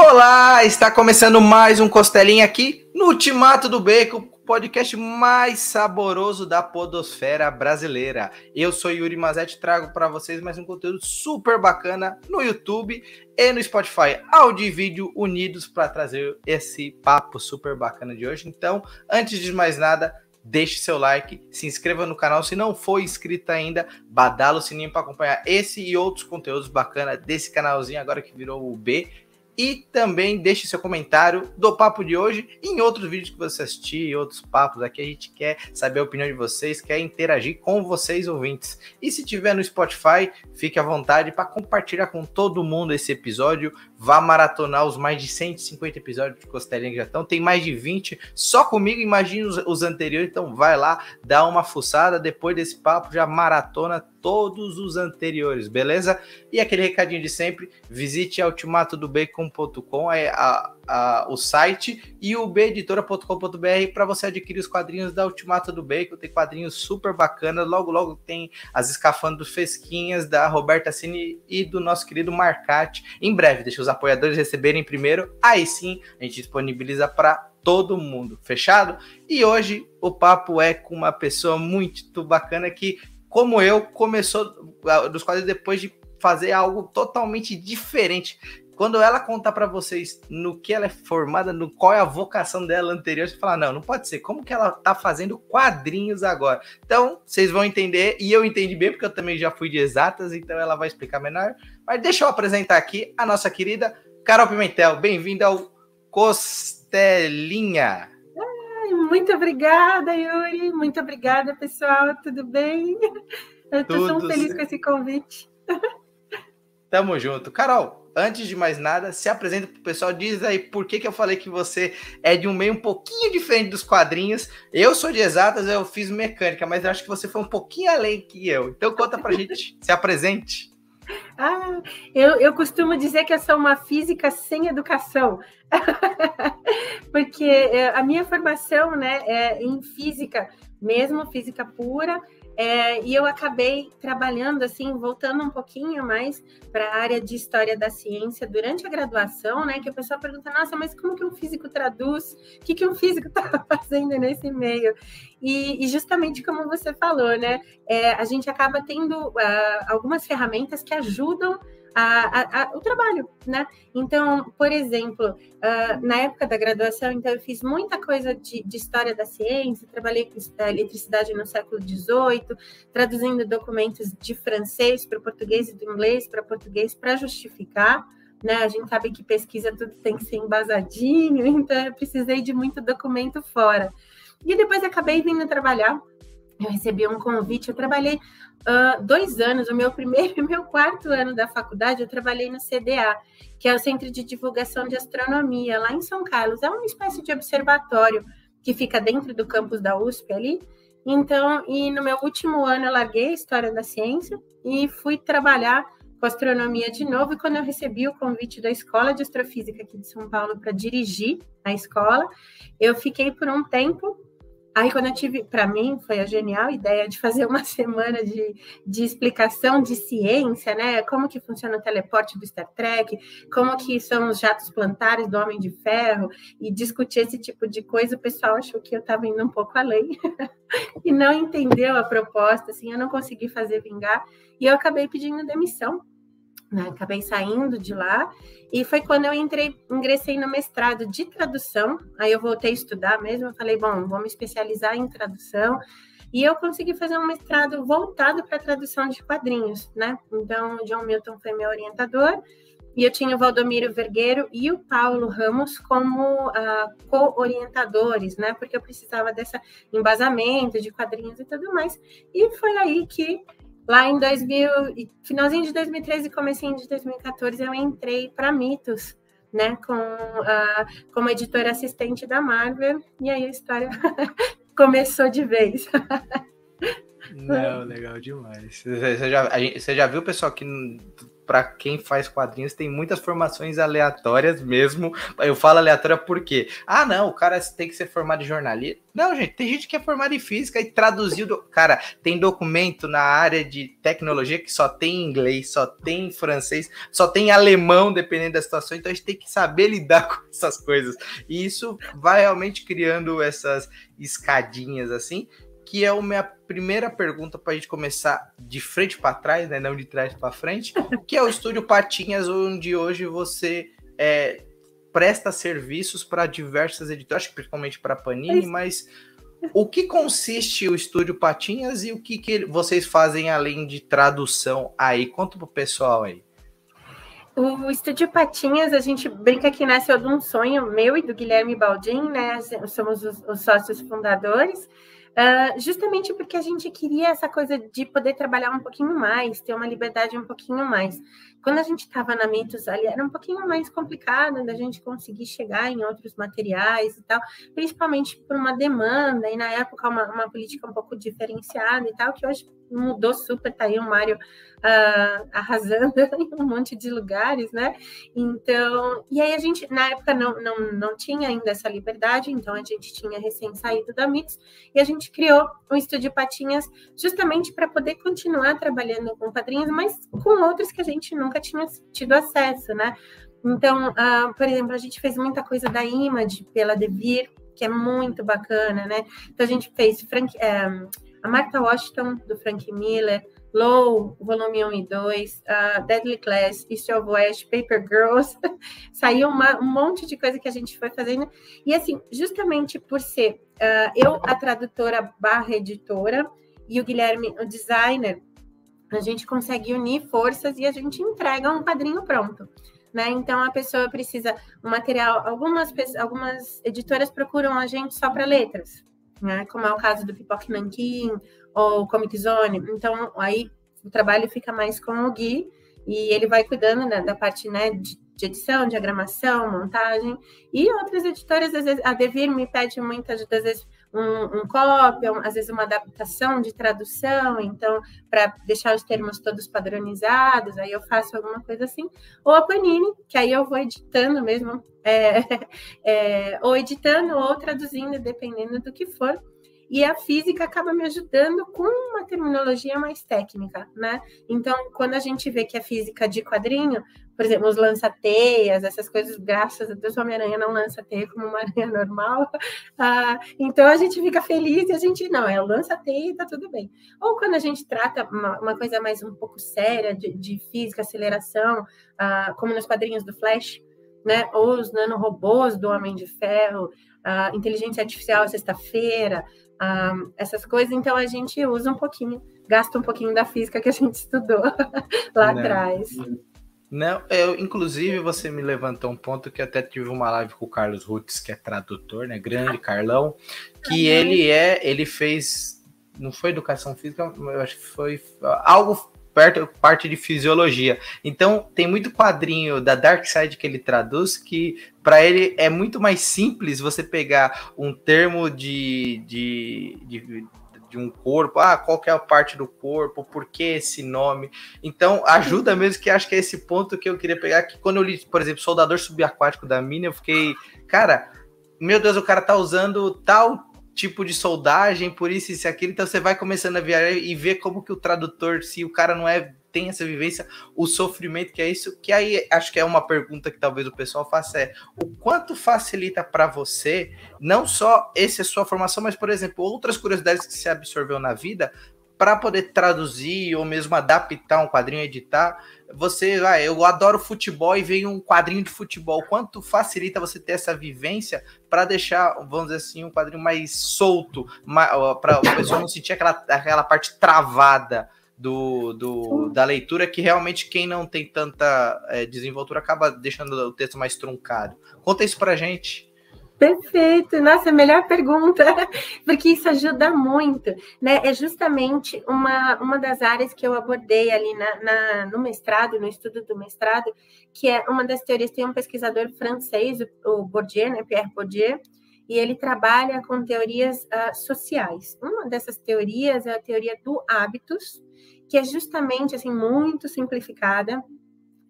Olá, está começando mais um Costelinha aqui no Ultimato do Bacon, podcast mais saboroso da podosfera brasileira. Eu sou Yuri Mazetti, trago para vocês mais um conteúdo super bacana no YouTube e no Spotify, áudio e vídeo unidos para trazer esse papo super bacana de hoje. Então, antes de mais nada, deixe seu like, se inscreva no canal se não for inscrito ainda, badala o sininho para acompanhar esse e outros conteúdos bacanas desse canalzinho agora que virou o B e também deixe seu comentário do papo de hoje em outros vídeos que você assistir, outros papos aqui. A gente quer saber a opinião de vocês, quer interagir com vocês, ouvintes. E se tiver no Spotify, fique à vontade para compartilhar com todo mundo esse episódio. Vá maratonar os mais de 150 episódios de Costelinha que já estão. Tem mais de 20 só comigo, imagina os, os anteriores. Então vai lá, dá uma fuçada. Depois desse papo, já maratona todos os anteriores, beleza? E aquele recadinho de sempre, visite ultimatodobacon.com, é a, o site, e o beditora.com.br para você adquirir os quadrinhos da Ultimato do Bacon, tem quadrinhos super bacanas, logo logo tem as escafandros fresquinhas da Roberta Cine e do nosso querido Marcati, em breve, deixa os apoiadores receberem primeiro, aí sim a gente disponibiliza para todo mundo, fechado? E hoje o papo é com uma pessoa muito bacana que como eu, começou dos quadros depois de fazer algo totalmente diferente. Quando ela contar para vocês no que ela é formada, no qual é a vocação dela anterior, você fala: não, não pode ser. Como que ela tá fazendo quadrinhos agora? Então, vocês vão entender, e eu entendi bem, porque eu também já fui de exatas, então ela vai explicar melhor. Mas deixa eu apresentar aqui a nossa querida Carol Pimentel. Bem-vinda ao Costelinha. Muito obrigada, Yuri. Muito obrigada, pessoal. Tudo bem? Eu estou tão feliz com esse convite. Tamo junto. Carol, antes de mais nada, se apresenta para o pessoal, diz aí por que, que eu falei que você é de um meio um pouquinho diferente dos quadrinhos. Eu sou de exatas, eu fiz mecânica, mas eu acho que você foi um pouquinho além que eu. Então conta pra gente, se apresente. Ah, eu, eu costumo dizer que eu sou uma física sem educação, porque é, a minha formação né, é em física, mesmo física pura, é, e eu acabei trabalhando, assim, voltando um pouquinho mais para a área de história da ciência durante a graduação, né? Que a pessoa pergunta, nossa, mas como que um físico traduz? O que, que um físico está fazendo nesse meio? E, e, justamente como você falou, né? É, a gente acaba tendo uh, algumas ferramentas que ajudam a, a, o trabalho, né? Então, por exemplo, uh, na época da graduação, então eu fiz muita coisa de, de história da ciência, trabalhei com eletricidade no século XVIII, traduzindo documentos de francês para português e do inglês para português para justificar. Né? A gente sabe que pesquisa tudo tem que ser embasadinho, então eu precisei de muito documento fora. E depois acabei vindo trabalhar eu recebi um convite, eu trabalhei uh, dois anos, o meu primeiro e meu quarto ano da faculdade, eu trabalhei no CDA, que é o Centro de Divulgação de Astronomia, lá em São Carlos. É uma espécie de observatório que fica dentro do campus da USP ali. Então, e no meu último ano eu larguei a História da Ciência e fui trabalhar com astronomia de novo. E quando eu recebi o convite da Escola de Astrofísica aqui de São Paulo para dirigir a escola, eu fiquei por um tempo Aí, quando eu tive, para mim, foi a genial ideia de fazer uma semana de, de explicação de ciência, né? Como que funciona o teleporte do Star Trek, como que são os jatos plantares do Homem de Ferro, e discutir esse tipo de coisa. O pessoal achou que eu estava indo um pouco além e não entendeu a proposta, assim, eu não consegui fazer vingar, e eu acabei pedindo demissão? Acabei saindo de lá e foi quando eu entrei, ingressei no mestrado de tradução. Aí eu voltei a estudar mesmo. Falei, bom, vou me especializar em tradução. E eu consegui fazer um mestrado voltado para tradução de quadrinhos, né? Então, o John Milton foi meu orientador e eu tinha o Valdomiro Vergueiro e o Paulo Ramos como uh, co-orientadores, né? Porque eu precisava desse embasamento de quadrinhos e tudo mais. E foi aí que Lá em 2000, finalzinho de 2013 e comecinho de 2014, eu entrei para Mitos, né, com, uh, como editora assistente da Marvel, e aí a história começou de vez. Não, legal demais. Você já, você já viu, pessoal, que para quem faz quadrinhos tem muitas formações aleatórias mesmo. Eu falo aleatória porque, ah, não, o cara tem que ser formado em jornalismo. Não, gente, tem gente que é formada em física e traduziu. Do... Cara, tem documento na área de tecnologia que só tem inglês, só tem francês, só tem alemão, dependendo da situação. Então a gente tem que saber lidar com essas coisas. E isso vai realmente criando essas escadinhas assim que é a minha primeira pergunta para a gente começar de frente para trás, né, não de trás para frente, que é o Estúdio Patinhas, onde hoje você é, presta serviços para diversas editoras, principalmente para Panini, mas o que consiste o Estúdio Patinhas e o que, que vocês fazem além de tradução aí? Conta pro pessoal aí. O Estúdio Patinhas, a gente brinca que nasceu de um sonho meu e do Guilherme Baldin, né? Somos os, os sócios fundadores. Uh, justamente porque a gente queria essa coisa de poder trabalhar um pouquinho mais, ter uma liberdade um pouquinho mais. Quando a gente estava na Mitos ali, era um pouquinho mais complicado da gente conseguir chegar em outros materiais e tal, principalmente por uma demanda, e na época uma, uma política um pouco diferenciada e tal, que hoje mudou super, tá aí o Mário uh, arrasando em um monte de lugares, né? Então, e aí a gente, na época, não, não, não tinha ainda essa liberdade, então a gente tinha recém saído da MITS, e a gente criou um estúdio Patinhas justamente para poder continuar trabalhando com quadrinhos, mas com outros que a gente nunca tinha tido acesso, né? Então, uh, por exemplo, a gente fez muita coisa da Image pela Devir, que é muito bacana, né? Então a gente fez Frank, um, a Martha Washington, do Frank Miller, Low, volume 1 e 2, uh, Deadly Class, East of West, Paper Girls, saiu uma, um monte de coisa que a gente foi fazendo, e assim, justamente por ser uh, eu a tradutora barra editora, e o Guilherme o designer, a gente consegue unir forças e a gente entrega um quadrinho pronto. Né? Então a pessoa precisa um material. Algumas, algumas editoras procuram a gente só para letras, né? Como é o caso do Pipoque Nankin ou Comic Zone. Então, aí o trabalho fica mais com o Gui e ele vai cuidando né, da parte né, de, de, edição, diagramação, montagem. E outras editoras, às vezes, a Devir me pede muitas das vezes um, um cópia, às vezes uma adaptação de tradução, então, para deixar os termos todos padronizados, aí eu faço alguma coisa assim. Ou a Panini, que aí eu vou editando mesmo, é, é, ou editando ou traduzindo, dependendo do que for e a física acaba me ajudando com uma terminologia mais técnica, né? Então, quando a gente vê que a física de quadrinho, por exemplo, os lança-teias, essas coisas, graças a Deus, o Homem-Aranha não lança teia como uma aranha normal. Ah, então a gente fica feliz e a gente, não, é o lança-teia e tá tudo bem. Ou quando a gente trata uma, uma coisa mais um pouco séria de, de física, aceleração, ah, como nos quadrinhos do Flash, né? Ou os nanorobôs do Homem de Ferro, a inteligência artificial sexta-feira, um, essas coisas, então a gente usa um pouquinho, gasta um pouquinho da física que a gente estudou lá Não. atrás. Não, eu, inclusive você me levantou um ponto que até tive uma live com o Carlos Rutz, que é tradutor, né? Grande Carlão, que ele é, ele fez, não foi educação física, eu acho que foi algo perto, parte de fisiologia. Então, tem muito quadrinho da Dark Side que ele traduz que para ele é muito mais simples você pegar um termo de, de, de, de, um corpo, ah, qual é a parte do corpo, por que esse nome. Então, ajuda mesmo que acho que é esse ponto que eu queria pegar, que quando eu li, por exemplo, Soldador Subaquático da Mina, eu fiquei, cara, meu Deus, o cara tá usando tal tipo de soldagem, por isso, isso e aquilo. Então você vai começando a viajar e ver como que o tradutor, se o cara não é tem essa vivência, o sofrimento que é isso, que aí acho que é uma pergunta que talvez o pessoal faça é o quanto facilita para você não só essa sua formação, mas por exemplo, outras curiosidades que você absorveu na vida para poder traduzir ou mesmo adaptar um quadrinho, editar, você vai, eu adoro futebol e vem um quadrinho de futebol. Quanto facilita você ter essa vivência para deixar, vamos dizer assim, um quadrinho mais solto, para a pessoa não sentir aquela, aquela parte travada do, do, da leitura que realmente quem não tem tanta é, desenvoltura acaba deixando o texto mais truncado. Conta isso para gente. Perfeito, nossa, melhor pergunta, porque isso ajuda muito, né? É justamente uma, uma das áreas que eu abordei ali na, na, no mestrado, no estudo do mestrado, que é uma das teorias, tem um pesquisador francês, o, o Bourdieu, né, Pierre Bourdieu, e ele trabalha com teorias uh, sociais. Uma dessas teorias é a teoria do hábitos, que é justamente assim muito simplificada.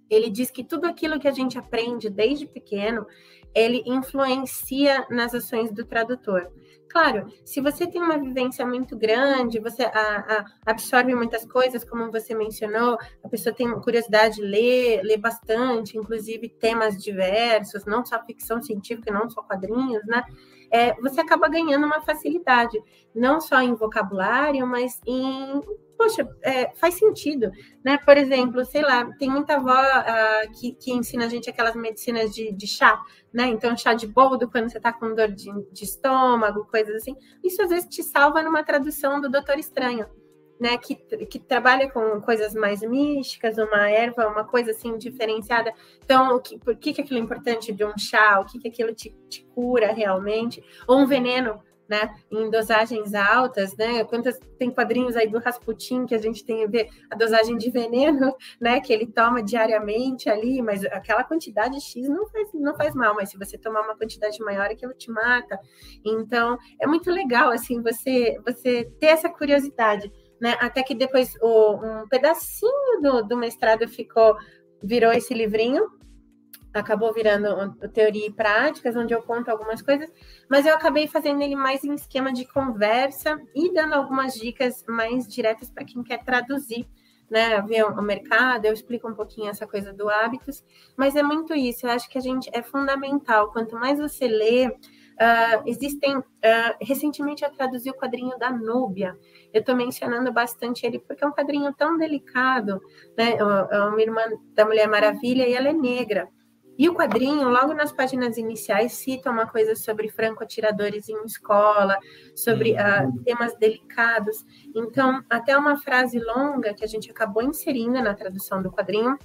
Ele diz que tudo aquilo que a gente aprende desde pequeno, ele influencia nas ações do tradutor. Claro, se você tem uma vivência muito grande, você a, a, absorve muitas coisas, como você mencionou, a pessoa tem curiosidade de ler, ler bastante, inclusive temas diversos, não só ficção científica, não só quadrinhos, né? É, você acaba ganhando uma facilidade, não só em vocabulário, mas em poxa, é, faz sentido, né? Por exemplo, sei lá, tem muita avó uh, que, que ensina a gente aquelas medicinas de, de chá, né? Então, chá de boldo quando você tá com dor de, de estômago, coisas assim. Isso às vezes te salva numa tradução do Doutor Estranho, né? Que, que trabalha com coisas mais místicas, uma erva, uma coisa assim diferenciada. Então, o que, por que, que aquilo é importante de um chá? O que, que aquilo te, te cura realmente? Ou um veneno né, em dosagens altas, né? Quantas tem quadrinhos aí do Rasputin que a gente tem a ver a dosagem de veneno, né, que ele toma diariamente ali, mas aquela quantidade X não faz, não faz mal, mas se você tomar uma quantidade maior, aquilo te mata. Então, é muito legal assim você você ter essa curiosidade, né? Até que depois o, um pedacinho do, do mestrado ficou virou esse livrinho acabou virando teoria e práticas, onde eu conto algumas coisas, mas eu acabei fazendo ele mais em esquema de conversa e dando algumas dicas mais diretas para quem quer traduzir, né, ver o mercado, eu explico um pouquinho essa coisa do hábitos, mas é muito isso, eu acho que a gente é fundamental, quanto mais você lê, uh, existem, uh, recentemente eu traduzi o quadrinho da Núbia, eu estou mencionando bastante ele porque é um quadrinho tão delicado, né, é uma irmã da Mulher Maravilha e ela é negra, e o quadrinho, logo nas páginas iniciais, cita uma coisa sobre franco-atiradores em escola, sobre uh, temas delicados. Então, até uma frase longa que a gente acabou inserindo na tradução do quadrinho,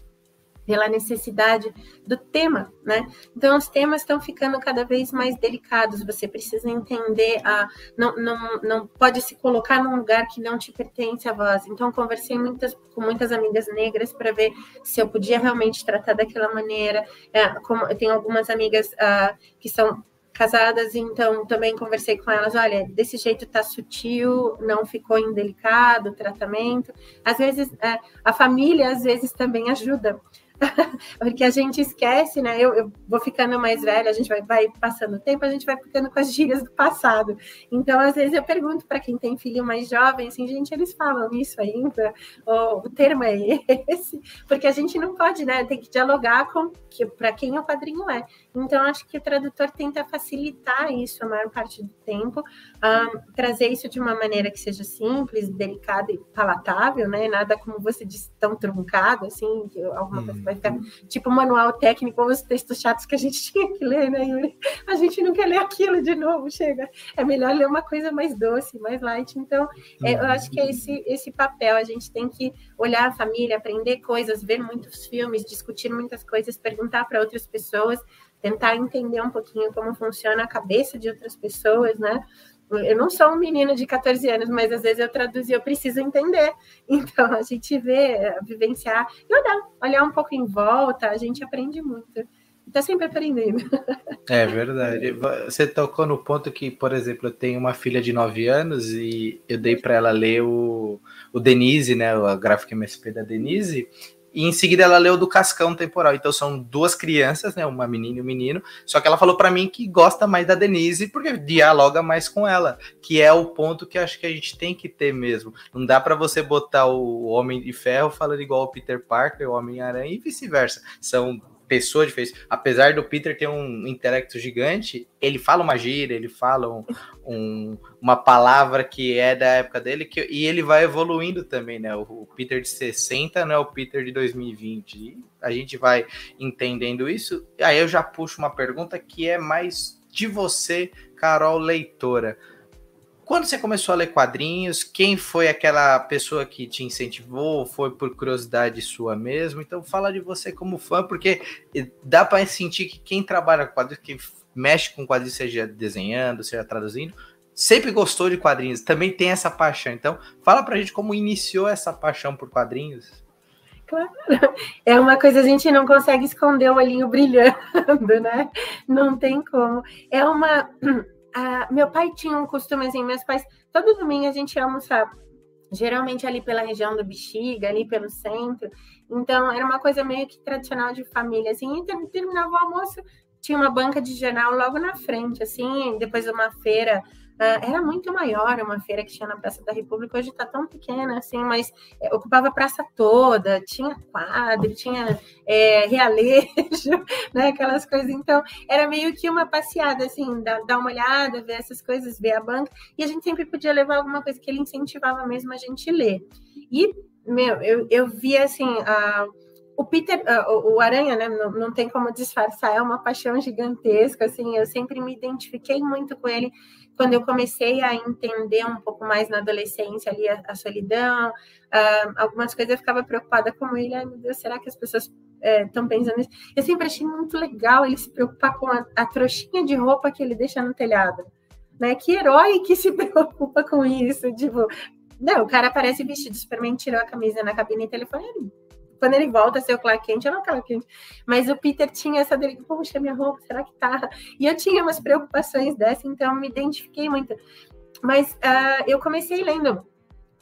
pela necessidade do tema, né? Então os temas estão ficando cada vez mais delicados. Você precisa entender a não, não, não pode se colocar num lugar que não te pertence a voz. Então conversei muitas com muitas amigas negras para ver se eu podia realmente tratar daquela maneira. É, como eu tenho algumas amigas uh, que são casadas, então também conversei com elas, olha, desse jeito tá sutil, não ficou indelicado o tratamento. Às vezes é, a família às vezes também ajuda. porque a gente esquece, né? Eu, eu, vou ficando mais velha, a gente vai, vai passando o tempo, a gente vai ficando com as gírias do passado. Então, às vezes, eu pergunto para quem tem filho mais jovem, assim, gente, eles falam isso ainda? Ou o termo é esse? Porque a gente não pode, né? Tem que dialogar com que, para quem o quadrinho é. Então, acho que o tradutor tenta facilitar isso a maior parte do tempo, um, trazer isso de uma maneira que seja simples, delicada e palatável, né? Nada como você disse, tão truncado, assim, que alguma coisa vai ficar tipo manual técnico, ou os textos chatos que a gente tinha que ler, né, Yuri? A gente não quer ler aquilo de novo, chega. É melhor ler uma coisa mais doce, mais light. Então, é, eu acho que é esse, esse papel. A gente tem que olhar a família, aprender coisas, ver muitos filmes, discutir muitas coisas, perguntar para outras pessoas, tentar entender um pouquinho como funciona a cabeça de outras pessoas, né? Eu não sou um menino de 14 anos, mas às vezes eu traduzo e eu preciso entender. Então, a gente vê, vivenciar e olhar, olhar um pouco em volta, a gente aprende muito. Está sempre aprendendo. É verdade. Você tocou no ponto que, por exemplo, eu tenho uma filha de 9 anos e eu dei para ela ler o, o Denise, né, a gráfica MSP da Denise, e em seguida ela leu do Cascão Temporal. Então são duas crianças, né, uma menina e um menino, só que ela falou para mim que gosta mais da Denise porque dialoga mais com ela, que é o ponto que acho que a gente tem que ter mesmo. Não dá para você botar o Homem de Ferro falando igual o Peter Parker, o Homem-Aranha e vice-versa. São pessoa diferente. Apesar do Peter ter um intelecto gigante, ele fala uma gíria, ele fala um, um, uma palavra que é da época dele, que, e ele vai evoluindo também, né? O, o, Peter de 60 não é o Peter de 2020. E a gente vai entendendo isso. Aí eu já puxo uma pergunta que é mais de você, Carol Leitora. Quando você começou a ler quadrinhos, quem foi aquela pessoa que te incentivou? Foi por curiosidade sua mesmo? Então fala de você como fã, porque dá para sentir que quem trabalha com quadrinhos, quem mexe com quadrinhos, seja desenhando, seja traduzindo, sempre gostou de quadrinhos, também tem essa paixão. Então fala pra gente como iniciou essa paixão por quadrinhos. Claro. É uma coisa a gente não consegue esconder o olhinho brilhando, né? Não tem como. É uma uh, meu pai tinha um costume assim, meus pais, todo domingo a gente ia almoçar geralmente ali pela região do Bexiga, ali pelo centro. Então, era uma coisa meio que tradicional de família, assim. E terminava o almoço, tinha uma banca de jornal logo na frente, assim, depois de uma feira Uh, era muito maior uma feira que tinha na Praça da República, hoje está tão pequena assim, mas é, ocupava a praça toda, tinha quadro, tinha é, realejo, né, aquelas coisas. Então, era meio que uma passeada, assim, dar, dar uma olhada, ver essas coisas, ver a banca, e a gente sempre podia levar alguma coisa que ele incentivava mesmo a gente ler. E, meu, eu, eu via assim. Uh, o Peter, o Aranha, né, não, não tem como disfarçar, é uma paixão gigantesca, assim, eu sempre me identifiquei muito com ele quando eu comecei a entender um pouco mais na adolescência ali a, a solidão, uh, algumas coisas eu ficava preocupada com ele, ai meu Deus, será que as pessoas estão é, pensando nisso? Eu sempre achei muito legal ele se preocupar com a, a trouxinha de roupa que ele deixa no telhado, né? Que herói que se preocupa com isso, tipo, não, o cara aparece vestido, Superman tirou a camisa na cabine telefone, quando ele volta a ser o Clark Kent, eu não Clark Kent. Mas o Peter tinha essa dele, poxa, minha roupa, será que tá? E eu tinha umas preocupações dessa, então me identifiquei muito. Mas uh, eu comecei lendo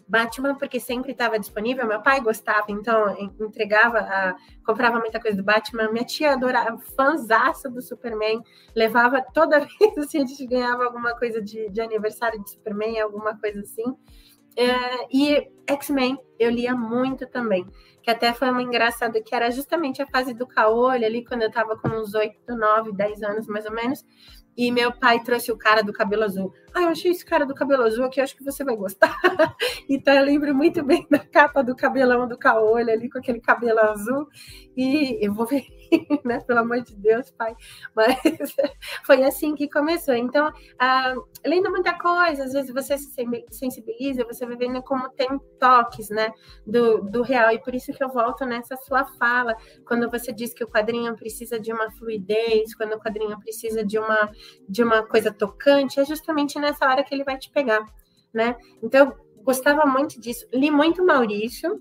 Batman porque sempre estava disponível. Meu pai gostava, então entregava, comprava muita coisa do Batman. Minha tia adorava, fãzaça do Superman, levava toda vez assim, a gente ganhava alguma coisa de, de aniversário de Superman, alguma coisa assim. Uh, e X-Men eu lia muito também que até foi uma engraçada, que era justamente a fase do caolho ali, quando eu estava com uns 8, 9, 10 anos mais ou menos, e meu pai trouxe o cara do cabelo azul. Ah, eu achei esse cara do cabelo azul aqui, acho que você vai gostar. então eu lembro muito bem da capa do cabelão do caolho ali, com aquele cabelo azul, e eu vou ver né? Pelo amor de Deus, pai. Mas foi assim que começou. Então, ah, lendo muita coisa, às vezes você se sensibiliza, você vai vendo como tem toques, né? Do, do real. E por isso que eu volto nessa sua fala, quando você diz que o quadrinho precisa de uma fluidez, quando o quadrinho precisa de uma, de uma coisa tocante, é justamente nessa hora que ele vai te pegar, né? Então, gostava muito disso. Li muito Maurício,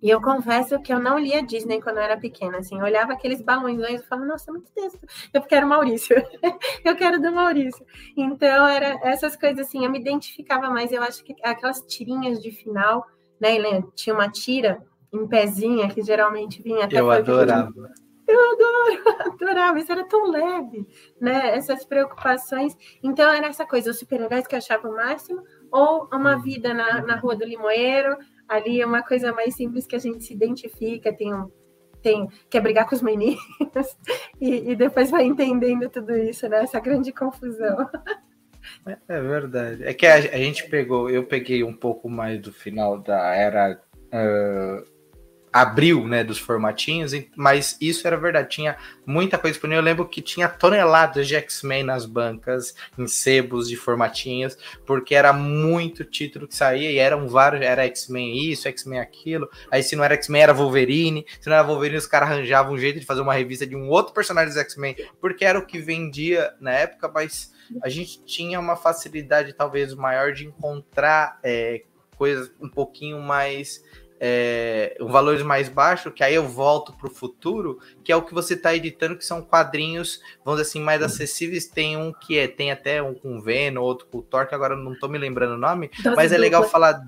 e eu confesso que eu não lia Disney quando eu era pequena, assim, eu olhava aqueles balões e falava, nossa, muito texto, eu quero Maurício, eu quero do Maurício. Então, era essas coisas assim, eu me identificava mais, eu acho que aquelas tirinhas de final, né, Helena, tinha uma tira em pezinha que geralmente vinha até... Eu adorava. Eu adoro, adorava, isso era tão leve, né, essas preocupações. Então, era essa coisa, os super-heróis que eu achava o máximo, ou uma vida na, na Rua do Limoeiro, Ali é uma coisa mais simples que a gente se identifica, tem um, tem, brigar com os meninos e, e, depois vai entendendo tudo isso, né? Essa grande confusão. É, é verdade. É que a, a, gente pegou, eu peguei um pouco mais do final da era uh, abriu, né, dos formatinhos, mas isso era verdade, tinha muita coisa disponível. Eu lembro que tinha toneladas de X-Men nas bancas, em sebos de formatinhos, porque era muito título que saía e eram vários, era X-Men isso, X-Men aquilo. Aí se não era X-Men era Wolverine, se não era Wolverine os caras arranjavam um jeito de fazer uma revista de um outro personagem dos X-Men, porque era o que vendia na época, mas a gente tinha uma facilidade talvez maior de encontrar é, coisas um pouquinho mais é, um valores mais baixo, que aí eu volto para o futuro, que é o que você está editando, que são quadrinhos, vamos dizer assim, mais acessíveis. Tem um que é, tem até um com Venom, outro com Thor, que agora não estou me lembrando o nome, Dose mas é dupla. legal falar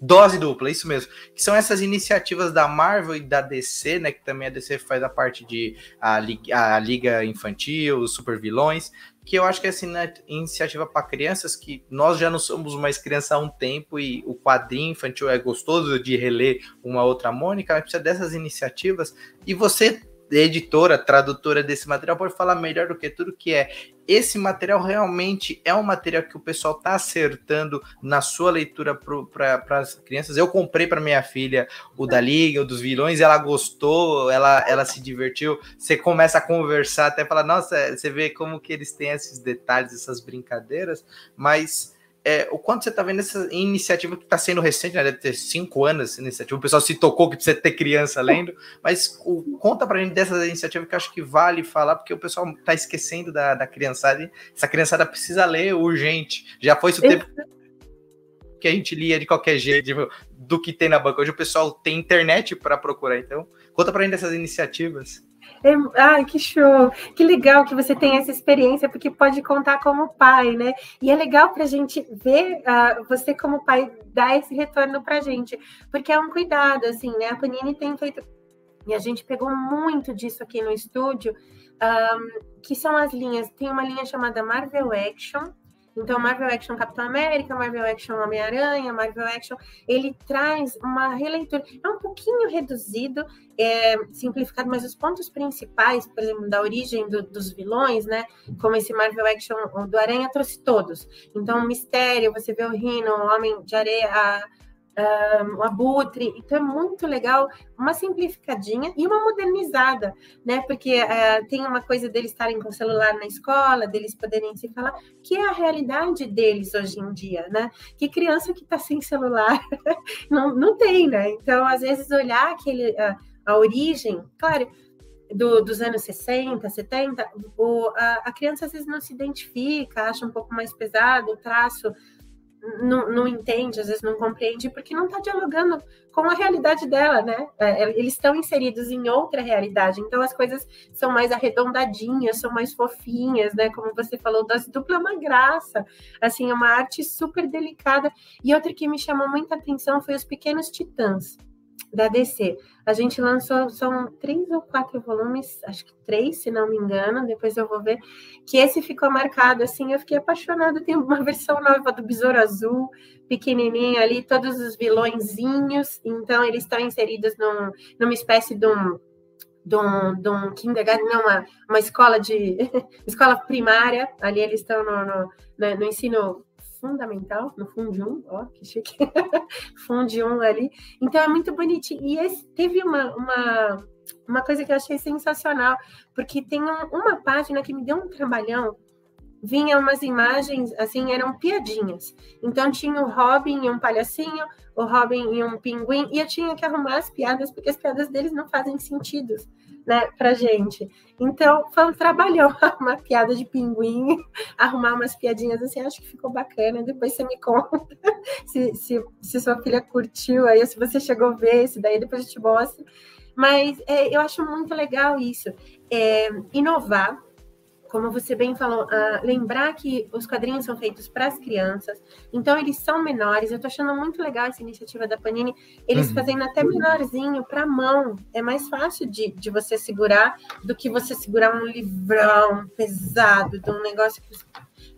Dose dupla, isso mesmo. Que são essas iniciativas da Marvel e da DC, né? Que também a DC faz a parte de a, a Liga Infantil, os Super Vilões, que eu acho que é assim, né, iniciativa para crianças, que nós já não somos mais criança há um tempo e o quadrinho infantil é gostoso de reler uma outra Mônica, mas precisa dessas iniciativas. E você editora, tradutora desse material, pode falar melhor do que tudo que é. Esse material realmente é um material que o pessoal está acertando na sua leitura para as crianças. Eu comprei para minha filha o da Liga, o dos vilões, ela gostou, ela, ela se divertiu. Você começa a conversar, até falar, nossa, você vê como que eles têm esses detalhes, essas brincadeiras, mas é, o quanto você está vendo essa iniciativa que está sendo recente, né? deve ter cinco anos essa iniciativa, o pessoal se tocou que precisa ter criança lendo, mas o, conta para gente dessa iniciativa que eu acho que vale falar, porque o pessoal está esquecendo da, da criançada, essa criançada precisa ler urgente, já foi isso o tempo que a gente lia de qualquer jeito, do que tem na banca, hoje o pessoal tem internet para procurar, então conta para gente dessas iniciativas. É, ai, que show! Que legal que você tem essa experiência, porque pode contar como pai, né? E é legal para a gente ver uh, você como pai dar esse retorno para a gente, porque é um cuidado, assim, né? A Panini tem feito e a gente pegou muito disso aqui no estúdio, um, que são as linhas. Tem uma linha chamada Marvel Action, então, Marvel Action Capitão América, Marvel Action Homem-Aranha, Marvel Action, ele traz uma releitura. É um pouquinho reduzido, é, simplificado, mas os pontos principais, por exemplo, da origem do, dos vilões, né? Como esse Marvel Action do Aranha trouxe todos. Então, Mistério, você vê o Rino, o Homem de Areia, a um, abutre. Então é muito legal, uma simplificadinha e uma modernizada, né? Porque uh, tem uma coisa deles estarem com o celular na escola, deles poderem se falar, que é a realidade deles hoje em dia, né? Que criança que está sem celular não, não tem, né? Então, às vezes, olhar aquele, uh, a origem, claro. Do, dos anos 60, 70, o, a, a criança às vezes não se identifica, acha um pouco mais pesado o traço não, não, entende, às vezes não compreende, porque não está dialogando com a realidade dela, né? É, é, eles estão inseridos em outra realidade, então as coisas são mais arredondadinhas, são mais fofinhas, né? Como você falou, das dupla é uma graça, assim, é uma arte super delicada. E outra que me chamou muita atenção foi os Pequenos Titãs da DC. A gente lançou, são três ou quatro volumes, acho que três, se não me engano, depois eu vou ver, que esse ficou marcado, assim, eu fiquei apaixonada, tem uma versão nova do Besouro Azul, pequenininho ali, todos os vilõezinhos, então eles estão inseridos num, numa espécie de um de um, de um kindergarten, não, uma, uma escola de escola primária, ali eles estão no, no, no, ensino fundamental, no Fundium, ó, que chique, Fundium ali. Então é muito bonitinho. E esse, teve uma, uma, uma coisa que eu achei sensacional, porque tem um, uma página que me deu um trabalhão, vinha umas imagens, assim, eram piadinhas. Então tinha o Robin e um palhacinho, o Robin e um pinguim, e eu tinha que arrumar as piadas, porque as piadas deles não fazem sentido né, pra gente. Então, foi um trabalhão, uma piada de pinguim, arrumar umas piadinhas assim, acho que ficou bacana. Depois você me conta se, se, se sua filha curtiu aí, se você chegou a ver esse daí, depois eu te mostro. Mas é, eu acho muito legal isso, é, inovar, como você bem falou, uh, lembrar que os quadrinhos são feitos para as crianças, então eles são menores. Eu estou achando muito legal essa iniciativa da Panini, eles uhum. fazendo até menorzinho para mão. É mais fácil de, de você segurar do que você segurar um livrão pesado, de um negócio que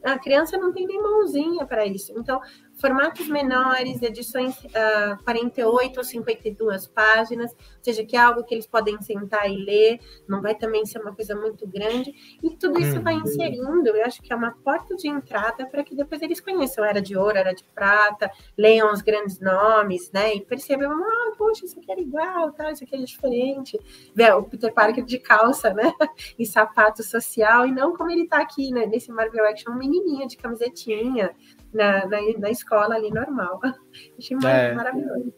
a criança não tem nem mãozinha para isso. Então, formatos menores, edições uh, ah, 48 ou 52 páginas, ou seja, que é algo que eles podem sentar e ler, não vai também ser uma coisa muito grande, e tudo isso vai uhum. inserindo, eu acho que é uma porta de entrada para que depois eles conheçam Era de Ouro, Era de Prata, leiam os grandes nomes, né, e percebam, ah, poxa, isso aqui era igual, tá, isso aqui é diferente, Vê, o Peter Parker de calça, né, e sapato social, e não como ele está aqui, né, nesse Marvel Action, um menininho de camisetinha, na, na, na escola ali normal. Achei é. maravilhoso.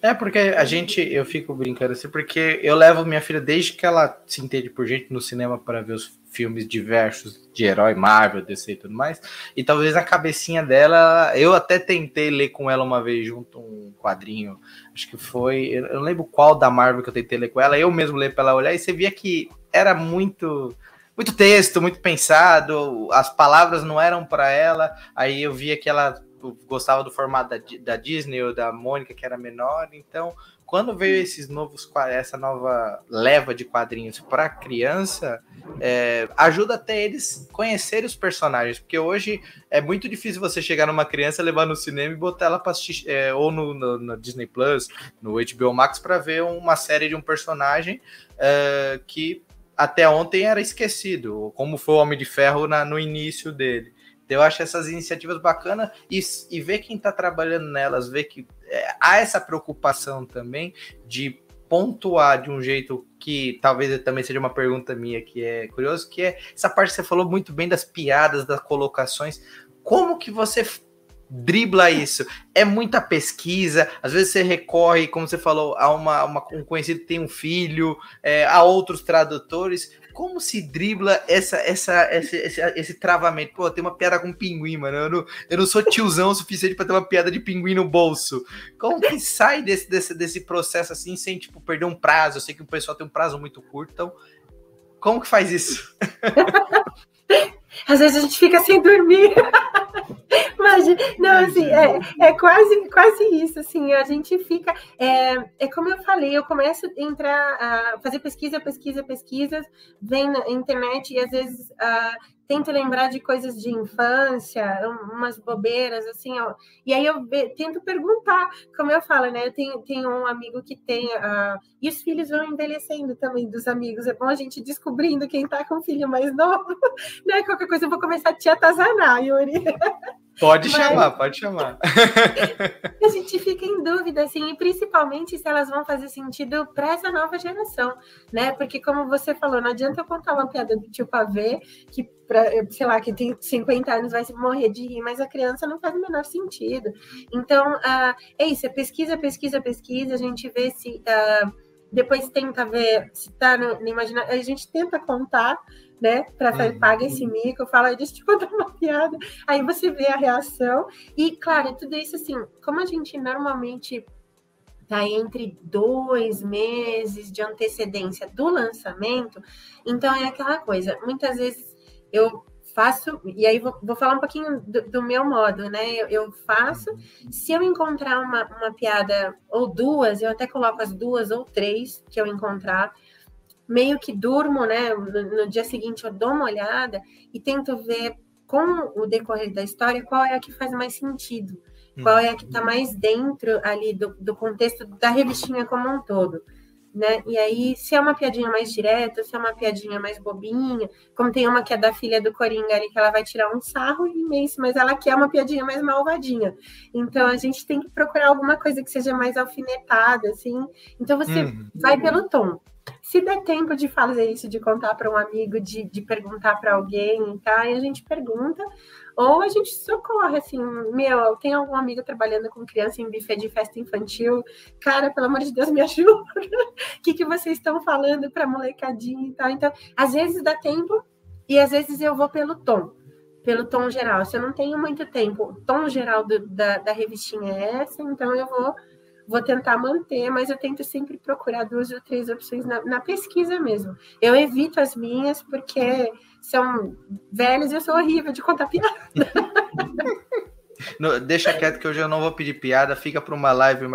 É, porque a gente, eu fico brincando assim, porque eu levo minha filha desde que ela se entende por gente no cinema para ver os filmes diversos de herói, Marvel, DC e tudo mais. E talvez a cabecinha dela, eu até tentei ler com ela uma vez junto um quadrinho, acho que foi, eu não lembro qual da Marvel que eu tentei ler com ela, eu mesmo ler para ela olhar e você via que era muito muito texto, muito pensado, as palavras não eram para ela. Aí eu via que ela gostava do formato da, da Disney ou da Mônica, que era menor. Então, quando veio esses novos, essa nova leva de quadrinhos para criança, é, ajuda até eles conhecerem os personagens, porque hoje é muito difícil você chegar numa criança, levar no cinema e botar ela para assistir, é, ou no, no, no, Disney Plus, no HBO Max, para ver uma série de um personagem é, que até ontem era esquecido, como foi o Homem de Ferro na, no início dele. Então, eu acho essas iniciativas bacanas e, e ver quem está trabalhando nelas, ver que é, há essa preocupação também de pontuar de um jeito que talvez também seja uma pergunta minha que é curioso, que é essa parte que você falou muito bem das piadas, das colocações. Como que você dribla isso? É muita pesquisa, às vezes você recorre, como você falou, a uma, uma um conhecido que tem um filho, é, a outros tradutores. Como se dribla essa, essa, esse, esse, esse, travamento? Pô, tem uma piada com pinguim, mano. Eu não, eu não sou tiozão o suficiente para ter uma piada de pinguim no bolso. Como que sai desse, desse, desse processo assim, sem tipo, perder um prazo? Eu sei que o pessoal tem um prazo muito curto, então como que faz isso? Às vezes a gente fica sem dormir. Mas, não, assim, é, é quase, quase isso, assim, a gente fica, é, é como eu falei, eu começo a entrar, a fazer pesquisa, pesquisa, pesquisa, vem na internet e às vezes uh, tento lembrar de coisas de infância, umas bobeiras, assim, ó. E aí eu tento perguntar, como eu falo, né? Eu tenho, tenho um amigo que tem. Uh, e os filhos vão envelhecendo também dos amigos. É bom a gente descobrindo quem tá com filho mais novo. Né? Qualquer coisa eu vou começar a te atazanar, Yuri. Pode Mas... chamar, pode chamar. a gente fica em dúvida, assim, e principalmente se elas vão fazer sentido para essa nova geração, né? Porque, como você falou, não adianta eu contar uma piada do tio Pavê, que, pra, sei lá, que tem 50 anos vai morrer de rir, mas a criança não faz o menor sentido. Então, uh, é isso, é pesquisa, pesquisa, pesquisa, a gente vê se. Uh, depois tenta ver se está no, no imaginário. A gente tenta contar né? Para uhum. paga esse mico, fala, deixa eu te contar uma piada. Aí você vê a reação. E, claro, tudo isso assim, como a gente normalmente tá entre dois meses de antecedência do lançamento, então é aquela coisa. Muitas vezes eu faço, e aí vou, vou falar um pouquinho do, do meu modo, né? Eu, eu, faço, se eu encontrar uma, uma piada ou duas, eu até coloco as duas ou três que eu encontrar, meio que durmo, né? No, no, dia seguinte eu dou uma olhada e tento ver com o decorrer da história qual é a que faz mais sentido, qual é a que está mais dentro ali do, do contexto da revistinha como um todo. Né? E aí, se é uma piadinha mais direta, se é uma piadinha mais bobinha, como tem uma que é da filha do Coringa ali, que ela vai tirar um sarro imenso, mas ela quer uma piadinha mais malvadinha. Então, a gente tem que procurar alguma coisa que seja mais alfinetada, assim. Então, você uhum. vai pelo tom. Se der tempo de fazer isso, de contar para um amigo, de, de perguntar para alguém, tá? E a gente pergunta, ou a gente socorre, assim, meu, tem algum amigo trabalhando com criança em buffet de festa infantil? Cara, pelo amor de Deus, me ajuda. O que, que vocês estão falando para molecadinha e tal? Então, às vezes dá tempo e às vezes eu vou pelo tom pelo tom geral. Se eu não tenho muito tempo, o tom geral do, da, da revistinha é essa, então eu vou vou tentar manter, mas eu tento sempre procurar duas ou três opções na, na pesquisa mesmo. Eu evito as minhas porque são velhas e eu sou horrível de contar piada. No, deixa quieto que hoje eu não vou pedir piada, fica para uma live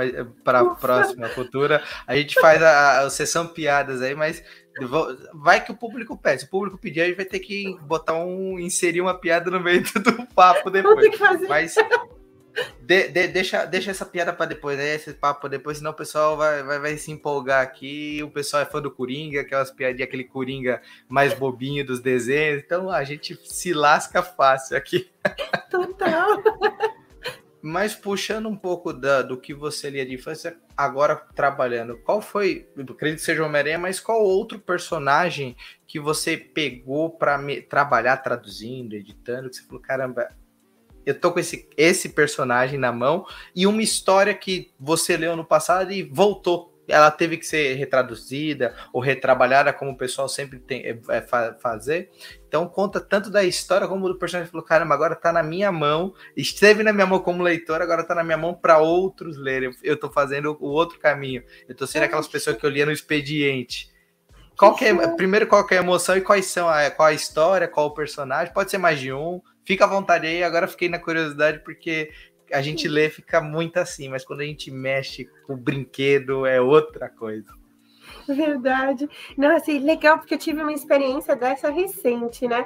para a próxima futura. A gente faz a, a, sessão piadas aí, mas vai que o público pede. Se o público pedir, a gente vai ter que botar um inserir uma piada no meio do papo depois. Vou ter que fazer. Mas de, de, deixa, deixa essa piada para depois, né? Esse papo depois, senão o pessoal vai, vai, vai se empolgar aqui. O pessoal é fã do Coringa, aquelas piadinhas, aquele Coringa mais bobinho dos desenhos. Então a gente se lasca fácil aqui. Total. Mas puxando um pouco da, do que você lia de infância, agora trabalhando, qual foi, acredito que seja Homem-Aranha, mas qual outro personagem que você pegou para trabalhar traduzindo, editando, que você falou, caramba, eu tô com esse, esse personagem na mão e uma história que você leu no passado e voltou. Ela teve que ser retraduzida ou retrabalhada, como o pessoal sempre tem é, é, fazer. Então conta tanto da história como do personagem. Falou, caramba, agora tá na minha mão. Esteve na minha mão como leitor, agora tá na minha mão para outros lerem. Eu tô fazendo o outro caminho. Eu tô sendo aquelas pessoas que eu lia no expediente. Qual é, primeiro, qual que é a emoção e quais são a, qual a história, qual o personagem? Pode ser mais de um. Fica à vontade aí. Agora fiquei na curiosidade porque a gente lê fica muito assim, mas quando a gente mexe com o brinquedo é outra coisa. Verdade. Não, assim, legal, porque eu tive uma experiência dessa recente, né?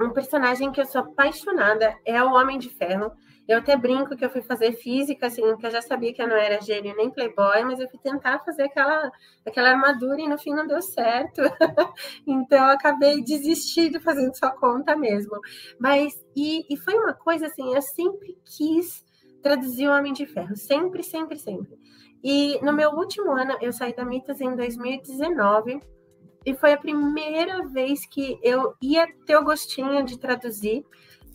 Um, um personagem que eu sou apaixonada é o Homem de Ferro. Eu até brinco que eu fui fazer física, assim, que eu já sabia que eu não era gênio nem playboy, mas eu fui tentar fazer aquela, aquela armadura e no fim não deu certo. então eu acabei desistindo fazendo só conta mesmo. Mas, e, e foi uma coisa assim, eu sempre quis traduzir o Homem de Ferro, sempre, sempre, sempre. E no meu último ano, eu saí da Mitas em 2019, e foi a primeira vez que eu ia ter o gostinho de traduzir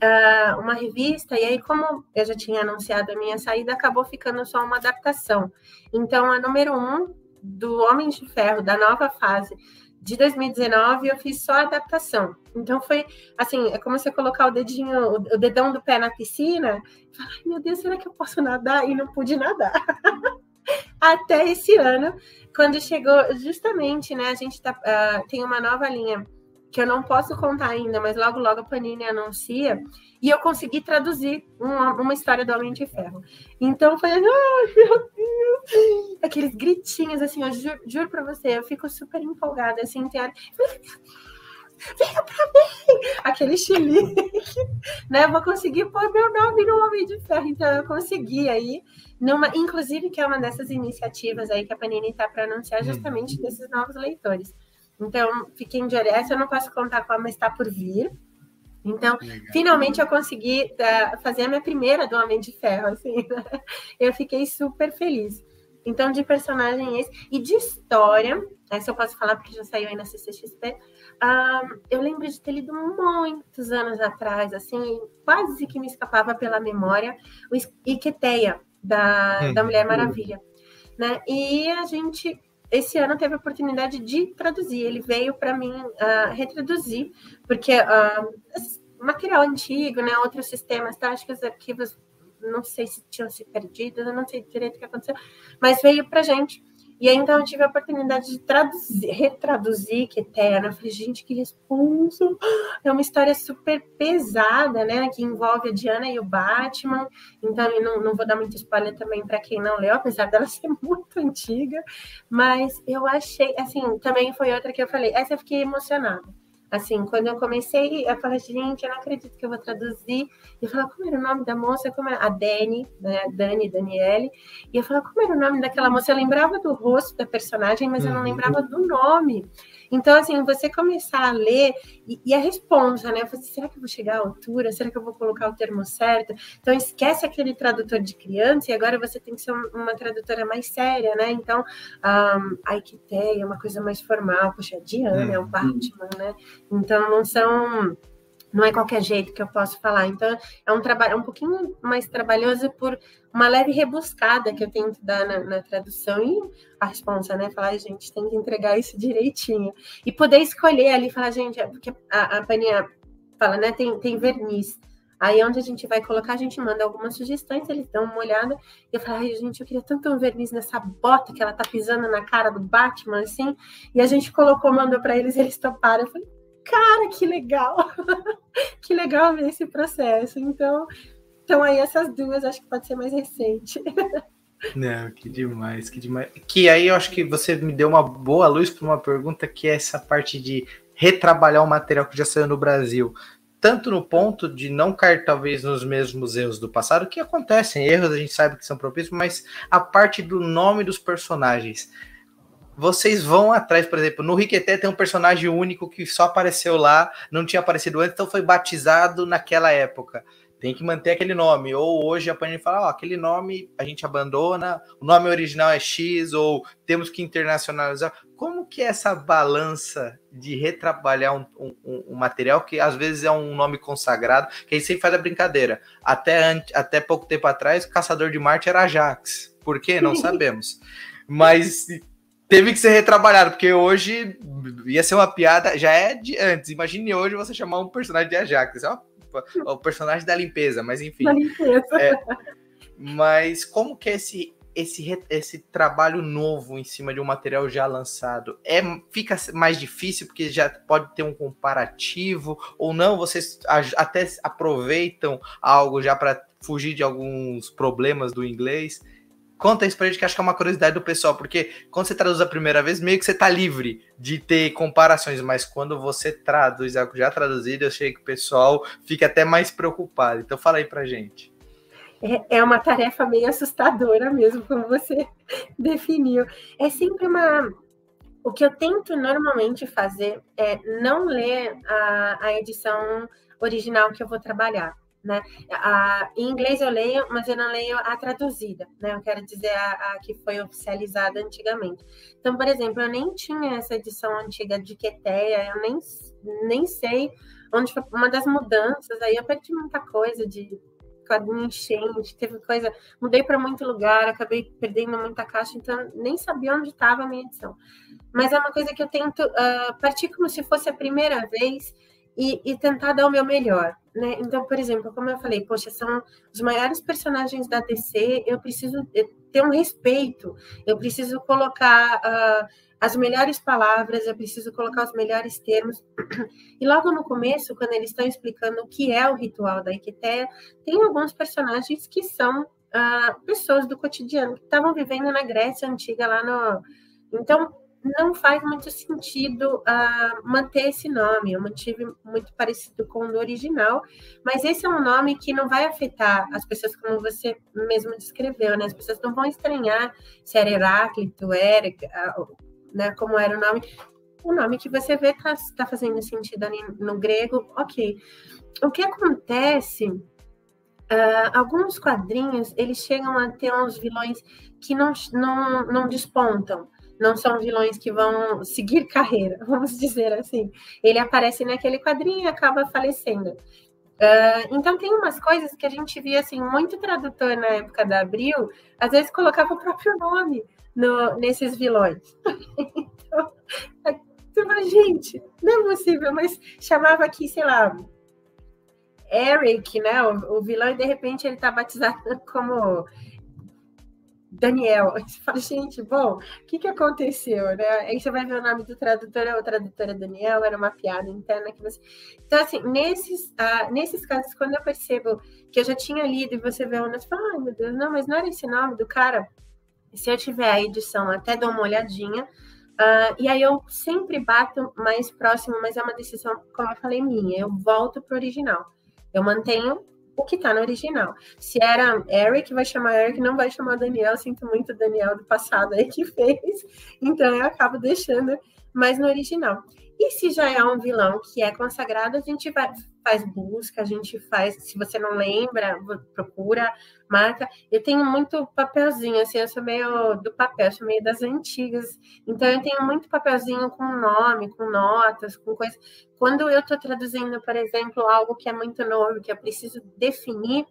uh, uma revista, e aí, como eu já tinha anunciado a minha saída, acabou ficando só uma adaptação. Então, a número um do Homem de Ferro, da nova fase de 2019, eu fiz só a adaptação. Então foi assim, é como você colocar o dedinho, o dedão do pé na piscina e falar, meu Deus, será que eu posso nadar? E não pude nadar. Até esse ano, quando chegou justamente, né? A gente tá, uh, tem uma nova linha que eu não posso contar ainda, mas logo logo a Panini anuncia, e eu consegui traduzir uma, uma história do Homem de Ferro. Então foi, ai meu Deus, aqueles gritinhos assim, eu juro, juro para você, eu fico super empolgada assim, tem Venha pra mim! Aquele chilique, né? Eu vou conseguir pôr meu nome no Homem de Ferro. Então, eu consegui aí, numa, inclusive, que é uma dessas iniciativas aí que a Panini está para anunciar hum. justamente desses novos leitores. Então, fiquem de olho. Essa eu não posso contar como está por vir. Então, Legal. finalmente eu consegui uh, fazer a minha primeira do Homem de Ferro, assim, né? Eu fiquei super feliz. Então, de personagem esse. E de história, essa eu posso falar porque já saiu aí na CCXP. Uh, eu lembro de ter lido muitos anos atrás, assim, quase que me escapava pela memória, o Iqueteia, da, da Mulher Maravilha. Né? E a gente esse ano teve a oportunidade de traduzir. Ele veio para mim uh, retraduzir, porque uh, material antigo, né, outros sistemas, tá? acho que os arquivos, não sei se tinham se perdido, eu não sei direito o que aconteceu, mas veio para gente. E aí, então, eu tive a oportunidade de traduzir, retraduzir que Eterna. Eu falei, gente, que responsa! É uma história super pesada, né? Que envolve a Diana e o Batman. Então, eu não, não vou dar muito spoiler também para quem não leu, apesar dela ser muito antiga. Mas eu achei, assim, também foi outra que eu falei, essa eu fiquei emocionada Assim, quando eu comecei, eu falei, gente, eu não acredito que eu vou traduzir. E eu falei, como era o nome da moça? Como era? A Dani, né? Dani, Daniele. E eu falei, como era o nome daquela moça? Eu lembrava do rosto da personagem, mas eu não uhum. lembrava do nome. Então, assim, você começar a ler e, e a responsa, né? Falei, será que eu vou chegar à altura? Será que eu vou colocar o termo certo? Então, esquece aquele tradutor de criança e agora você tem que ser uma tradutora mais séria, né? Então, um, a Iketeia é uma coisa mais formal. Poxa, a Diana é o uhum. Batman, né? Então, não são não é qualquer jeito que eu posso falar. Então, é um trabalho é um pouquinho mais trabalhoso por uma leve rebuscada que eu tento dar na, na tradução e a resposta, né? Falar, gente, tem que entregar isso direitinho. E poder escolher ali, falar, gente, é porque a, a Paninha fala, né? Tem, tem verniz. Aí, onde a gente vai colocar, a gente manda algumas sugestões, eles dão uma olhada. E eu falo, ai, gente, eu queria tanto um verniz nessa bota que ela tá pisando na cara do Batman, assim. E a gente colocou, mandou para eles, eles toparam. Eu falei, cara, que legal! que legal ver esse processo. Então, então aí essas duas acho que pode ser mais recente. Não, que demais, que demais. Que aí eu acho que você me deu uma boa luz para uma pergunta que é essa parte de retrabalhar o material que já saiu no Brasil. Tanto no ponto de não cair talvez nos mesmos erros do passado, que acontecem, erros a gente sabe que são propícios, mas a parte do nome dos personagens vocês vão atrás, por exemplo, no Riqueté tem um personagem único que só apareceu lá, não tinha aparecido antes, então foi batizado naquela época. Tem que manter aquele nome. Ou hoje a Panini fala, ó, aquele nome a gente abandona, o nome original é X, ou temos que internacionalizar. Como que é essa balança de retrabalhar um, um, um material que às vezes é um nome consagrado, que aí sempre faz a brincadeira. Até, até pouco tempo atrás, Caçador de Marte era Ajax. Por quê? Não sabemos. Mas teve que ser retrabalhado, porque hoje ia ser uma piada, já é de antes. Imagine hoje você chamar um personagem de Ajax. É o personagem da limpeza, mas enfim. Da limpeza. É, mas como que é esse, esse, esse trabalho novo em cima de um material já lançado? É, fica mais difícil porque já pode ter um comparativo, ou não? Vocês até aproveitam algo já para fugir de alguns problemas do inglês? Conta isso pra gente que acho que é uma curiosidade do pessoal, porque quando você traduz a primeira vez, meio que você tá livre de ter comparações, mas quando você traduz algo já traduzido, eu achei que o pessoal fica até mais preocupado. Então fala aí pra gente. É, é uma tarefa meio assustadora mesmo, como você definiu. É sempre uma. O que eu tento normalmente fazer é não ler a, a edição original que eu vou trabalhar né? A, em inglês eu leio, mas eu não leio a traduzida, né? Eu quero dizer a, a, que foi oficializada antigamente. Então, por exemplo, eu nem tinha essa edição antiga de Queteia, eu nem, nem sei onde foi uma das mudanças, aí eu perdi muita coisa de quadrinho enchente, teve coisa, mudei para muito lugar, acabei perdendo muita caixa, então nem sabia onde estava a minha edição. Mas é uma coisa que eu tento uh, partir como se fosse a primeira vez e, e, tentar dar o meu melhor, né? Então, por exemplo, como eu falei, poxa, são os maiores personagens da DC, eu preciso ter um respeito, eu preciso colocar uh, as melhores palavras, eu preciso colocar os melhores termos. E logo no começo, quando eles estão explicando o que é o ritual da Iquitéia, tem alguns personagens que são uh, pessoas do cotidiano, que estavam vivendo na Grécia Antiga, lá no... Então, não faz muito sentido uh, manter esse nome. Eu mantive muito parecido com o do original, mas esse é um nome que não vai afetar as pessoas como você mesmo descreveu, né? As pessoas não vão estranhar se era Heráclito, Eric, uh, né? Como era o nome. O nome que você vê está tá fazendo sentido ali no grego, ok. O que acontece Uh, alguns quadrinhos eles chegam a ter uns vilões que não, não, não despontam não são vilões que vão seguir carreira, vamos dizer assim. Ele aparece naquele quadrinho e acaba falecendo. Uh, então tem umas coisas que a gente via assim, muito tradutor na época da Abril, às vezes colocava o próprio nome no, nesses vilões. então, gente, não é possível, mas chamava aqui, sei lá, Eric, né? O, o vilão, e de repente ele tá batizado como Daniel. Você fala, gente, bom, o que, que aconteceu, né? Aí você vai ver o nome do tradutor, o tradutor é Daniel, era uma piada interna que você. Então, assim, nesses, uh, nesses casos, quando eu percebo que eu já tinha lido e você vê o nome, você fala, ai meu Deus, não, mas não era esse nome do cara. Se eu tiver a edição, até dou uma olhadinha. Uh, e aí eu sempre bato mais próximo, mas é uma decisão, como eu falei, minha. Eu volto para o original. Eu mantenho o que está no original. Se era Eric, vai chamar Eric, não vai chamar Daniel. Sinto muito Daniel do passado aí que fez. Então eu acabo deixando mais no original. E se já é um vilão que é consagrado, a gente vai, faz busca, a gente faz, se você não lembra, procura, marca. Eu tenho muito papelzinho, assim, eu sou meio do papel, sou meio das antigas. Então eu tenho muito papelzinho com nome, com notas, com coisas. Quando eu estou traduzindo, por exemplo, algo que é muito novo, que eu preciso definir,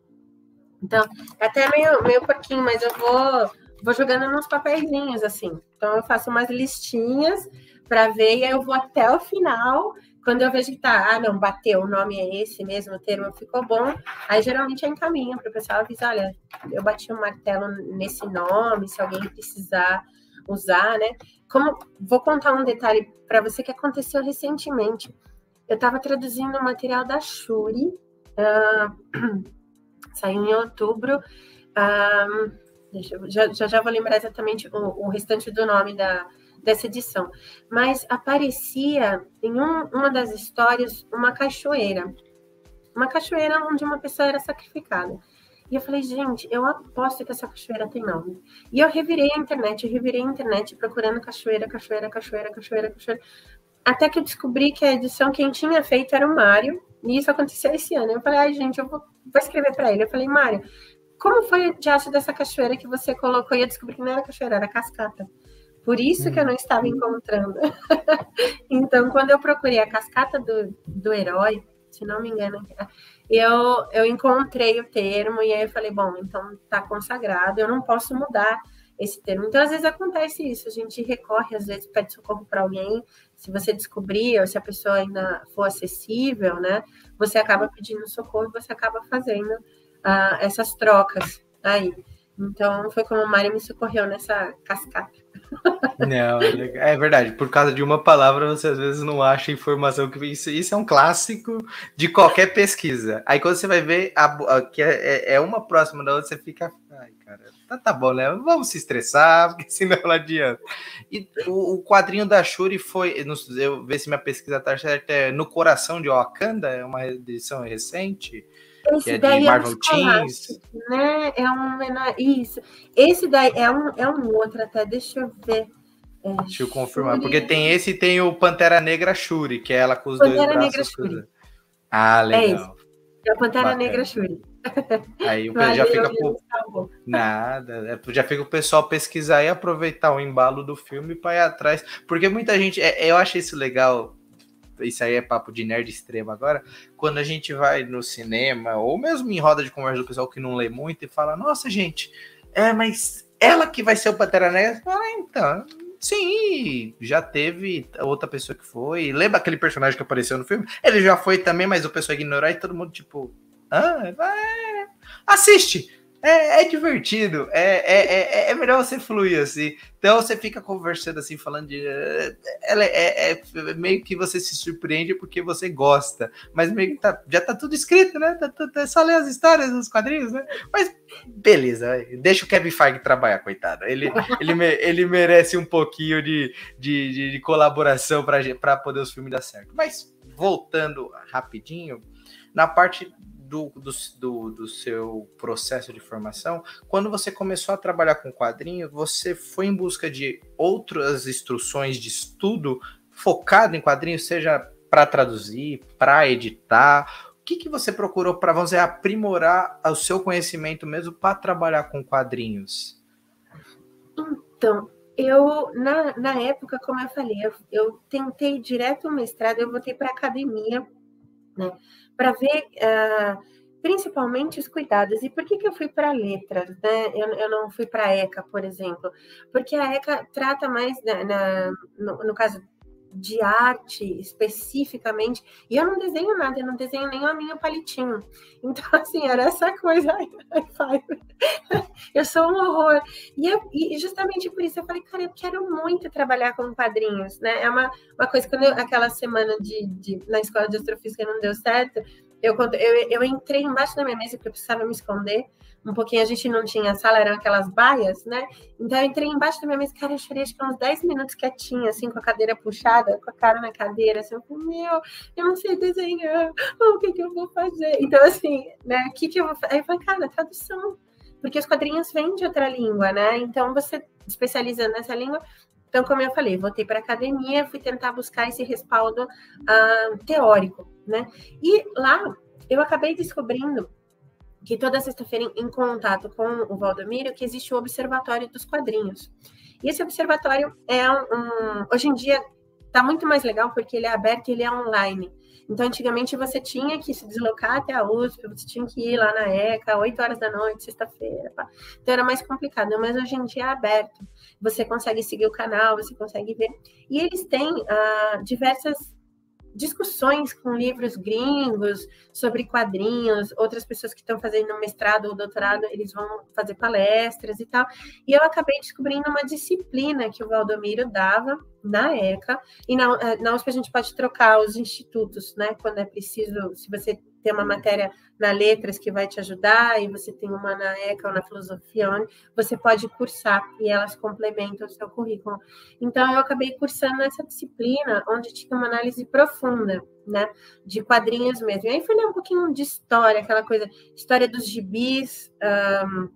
então, é até meio, meio pouquinho, mas eu vou, vou jogando nos papeizinhos, assim. Então, eu faço umas listinhas para ver, e aí eu vou até o final. Quando eu vejo que tá, ah, não, bateu, o nome é esse mesmo, o termo ficou bom, aí geralmente eu encaminho para o pessoal avisar, olha, eu bati o um martelo nesse nome, se alguém precisar usar, né? Como vou contar um detalhe para você que aconteceu recentemente. Eu estava traduzindo o material da Shuri, uh, saiu em outubro. Uh, já, já vou lembrar exatamente o, o restante do nome da, dessa edição. Mas aparecia em um, uma das histórias uma cachoeira. Uma cachoeira onde uma pessoa era sacrificada. E eu falei, gente, eu aposto que essa cachoeira tem nome. E eu revirei a internet, eu revirei a internet procurando cachoeira, cachoeira, cachoeira, cachoeira, cachoeira. Até que eu descobri que a edição quem tinha feito era o Mário. E isso aconteceu esse ano. Eu falei, ai, gente, eu vou, vou escrever para ele. Eu falei, Mário, como foi o diacho dessa cachoeira que você colocou? E eu descobri que não era cachoeira, era cascata. Por isso que eu não estava encontrando. então, quando eu procurei a cascata do, do herói, se não me engano, eu, eu encontrei o termo e aí eu falei, bom, então tá consagrado, eu não posso mudar esse termo. Então, às vezes acontece isso, a gente recorre, às vezes pede socorro para alguém, se você descobrir ou se a pessoa ainda for acessível, né, você acaba pedindo socorro e você acaba fazendo uh, essas trocas aí. Então, foi como a Mari me socorreu nessa cascata. Não, é, é verdade. Por causa de uma palavra, você às vezes não acha informação que isso, isso é um clássico de qualquer pesquisa. Aí quando você vai ver a, a, que é, é, é, uma próxima da outra, você fica, ai, cara, tá, tá bom, né? Vamos se estressar, porque senão não adianta. E o, o quadrinho da Shuri foi, eu ver se minha pesquisa tá certa, é No Coração de Wakanda, é uma edição recente. Esse que é de Marvel é Teens. Né? É um Isso. Esse daí é um, é um outro até, deixa eu ver. É, deixa eu confirmar, Shuri. porque tem esse e tem o Pantera Negra Shuri, que é ela com os Pantera dois braços. Negra Shuri. Ah, legal. É a Pantera Bacana. Negra Shuri. Aí o já fica pro... nada, é, já fica o pessoal pesquisar e aproveitar o embalo do filme para ir atrás, porque muita gente, é, eu acho isso legal. Isso aí é papo de nerd extremo agora. Quando a gente vai no cinema, ou mesmo em roda de conversa do pessoal que não lê muito e fala: Nossa, gente, é, mas ela que vai ser o Pantera Negra? Ah, então, Sim, já teve outra pessoa que foi. Lembra aquele personagem que apareceu no filme? Ele já foi também, mas o pessoal ignorou e todo mundo, tipo, ah, vai. Assiste! É, é divertido, é, é, é, é, melhor você fluir assim. Então você fica conversando assim, falando de. Ela é, é, meio que você se surpreende porque você gosta, mas meio que tá, já tá tudo escrito, né? Tá, tá, é só ler as histórias dos quadrinhos, né? Mas beleza, deixa o Kevin Feige trabalhar, coitado. Ele, ele, ele merece um pouquinho de, de, de, de colaboração para poder os filmes dar certo. Mas voltando rapidinho, na parte do, do, do, do, seu processo de formação, quando você começou a trabalhar com quadrinho, você foi em busca de outras instruções de estudo focado em quadrinhos, seja para traduzir, para editar? O que, que você procurou para, dizer, aprimorar o seu conhecimento mesmo para trabalhar com quadrinhos? Então, eu, na, na época, como eu falei, eu, eu tentei direto o mestrado, eu voltei para academia, né? para ver uh, principalmente os cuidados. E por que, que eu fui para letras, né? Eu, eu não fui para ECA, por exemplo? Porque a ECA trata mais, na, na no, no, caso de arte especificamente, e eu não desenho nada, eu não desenho nem a minha palitinho. Então, assim, era essa coisa. eu sou um horror. E, eu, e, justamente por isso eu falei, cara, eu quero muito trabalhar com quadrinhos, né? É uma, uma coisa, quando eu, aquela semana de, de, na escola de astrofísica não deu certo, eu, eu, eu entrei embaixo da minha mesa porque eu precisava me esconder um pouquinho, a gente não tinha sala, eram aquelas baias, né? Então eu entrei embaixo da minha mesa, cara, eu chorei acho que uns 10 minutos quietinha, assim, com a cadeira puxada, com a cara na cadeira, assim, eu falei, meu, eu não sei desenhar, o que que eu vou fazer? Então, assim, né, o que que eu vou fazer? Aí eu falei, cara, tradução, porque os quadrinhos vêm de outra língua, né? Então você especializa nessa língua, então, como eu falei, voltei para a academia, fui tentar buscar esse respaldo uh, teórico, né? E lá eu acabei descobrindo que toda sexta-feira, em contato com o Valdomiro, que existe o Observatório dos Quadrinhos. E esse observatório é um, um hoje em dia está muito mais legal porque ele é aberto e ele é online. Então, antigamente você tinha que se deslocar até a USP, você tinha que ir lá na ECA, 8 horas da noite, sexta-feira. Então, era mais complicado, mas hoje em dia é aberto. Você consegue seguir o canal, você consegue ver. E eles têm uh, diversas discussões com livros gringos sobre quadrinhos, outras pessoas que estão fazendo mestrado ou doutorado, eles vão fazer palestras e tal. E eu acabei descobrindo uma disciplina que o Valdomiro dava na ECA, e na, na USP a gente pode trocar os institutos, né, quando é preciso, se você tem uma matéria na letras que vai te ajudar, e você tem uma na ECA ou na filosofia, onde você pode cursar e elas complementam o seu currículo. Então, eu acabei cursando essa disciplina, onde tinha uma análise profunda, né, de quadrinhos mesmo. E aí ler um pouquinho de história, aquela coisa, história dos gibis, um,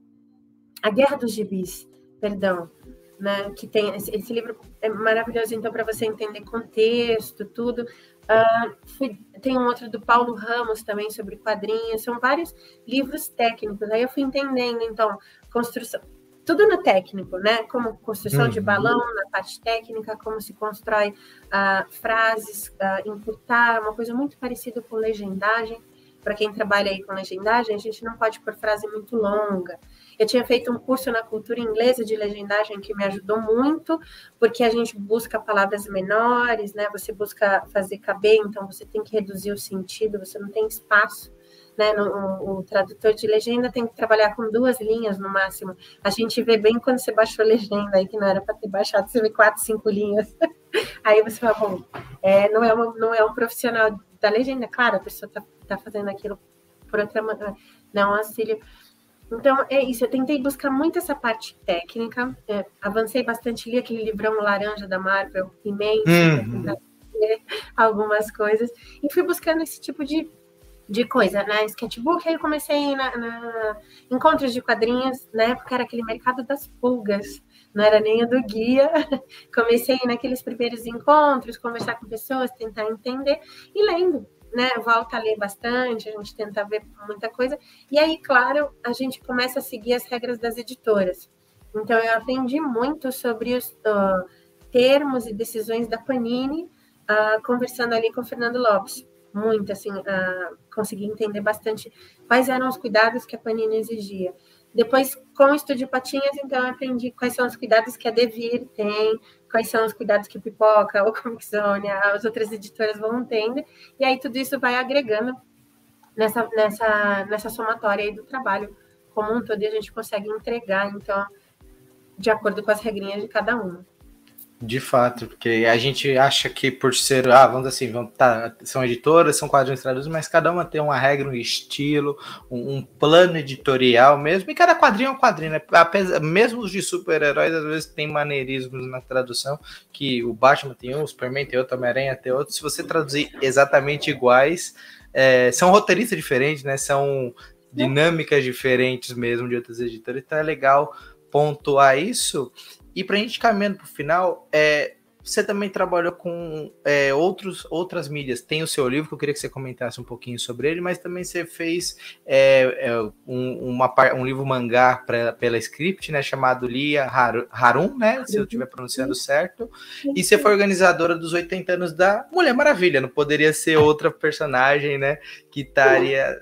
a guerra dos gibis, perdão, né, que tem esse, esse livro é maravilhoso então para você entender contexto, tudo. Uh, tem um outro do Paulo Ramos também sobre quadrinhos, são vários livros técnicos. Aí eu fui entendendo, então, construção, tudo no técnico, né? Como construção uhum. de balão, na parte técnica, como se constrói uh, frases, uh, encurtar, uma coisa muito parecida com legendagem. Para quem trabalha aí com legendagem, a gente não pode pôr frase muito longa. Eu tinha feito um curso na cultura inglesa de legendagem que me ajudou muito, porque a gente busca palavras menores, né? Você busca fazer caber, então você tem que reduzir o sentido, você não tem espaço. Né, no, o tradutor de legenda tem que trabalhar com duas linhas no máximo. A gente vê bem quando você baixou a legenda aí, que não era para ter baixado, você vê quatro, cinco linhas. aí você fala, bom, é, não, é uma, não é um profissional da legenda, claro, a pessoa está tá fazendo aquilo por outra maneira, não auxílio. Então, é isso. Eu tentei buscar muito essa parte técnica. É, avancei bastante, li aquele livrão laranja da Marvel, imenso, uhum. algumas coisas. E fui buscando esse tipo de, de coisa, né? Sketchbook, aí eu comecei na, na encontros de quadrinhos, na época era aquele mercado das pulgas, não era nem o do guia. Comecei naqueles primeiros encontros, conversar com pessoas, tentar entender e lendo né, volta a ler bastante, a gente tenta ver muita coisa. E aí, claro, a gente começa a seguir as regras das editoras. Então, eu aprendi muito sobre os uh, termos e decisões da Panini, uh, conversando ali com o Fernando Lopes. Muito, assim, uh, consegui entender bastante quais eram os cuidados que a Panini exigia. Depois, com o Estúdio Patinhas, então, eu aprendi quais são os cuidados que a Devir tem, quais são os cuidados que Pipoca, ou Comic Zone, as outras editoras vão tendo, e aí tudo isso vai agregando nessa, nessa, nessa somatória aí do trabalho como um todo, e a gente consegue entregar, então, de acordo com as regrinhas de cada uma. De fato, porque a gente acha que por ser, ah, vamos assim, vamos, tá, são editoras, são quadrinhos traduzidos, mas cada uma tem uma regra, um estilo, um, um plano editorial mesmo, e cada quadrinho é um quadrinho, né? Apesar, mesmo os de super-heróis, às vezes tem maneirismos na tradução, que o Batman tem um, o Superman tem outro, Homem-Aranha tem outro, se você traduzir exatamente iguais, é, são roteiristas diferentes, né? São dinâmicas diferentes mesmo de outras editoras, então é legal pontuar isso. E para a gente caminhando para o final, é, você também trabalhou com é, outros, outras mídias. Tem o seu livro, que eu queria que você comentasse um pouquinho sobre ele, mas também você fez é, é, um, uma, um livro mangá pra, pela Script, né, chamado Lia Harun, né, se eu estiver pronunciando certo, e você foi organizadora dos 80 anos da Mulher Maravilha, não poderia ser outra personagem, né, que estaria,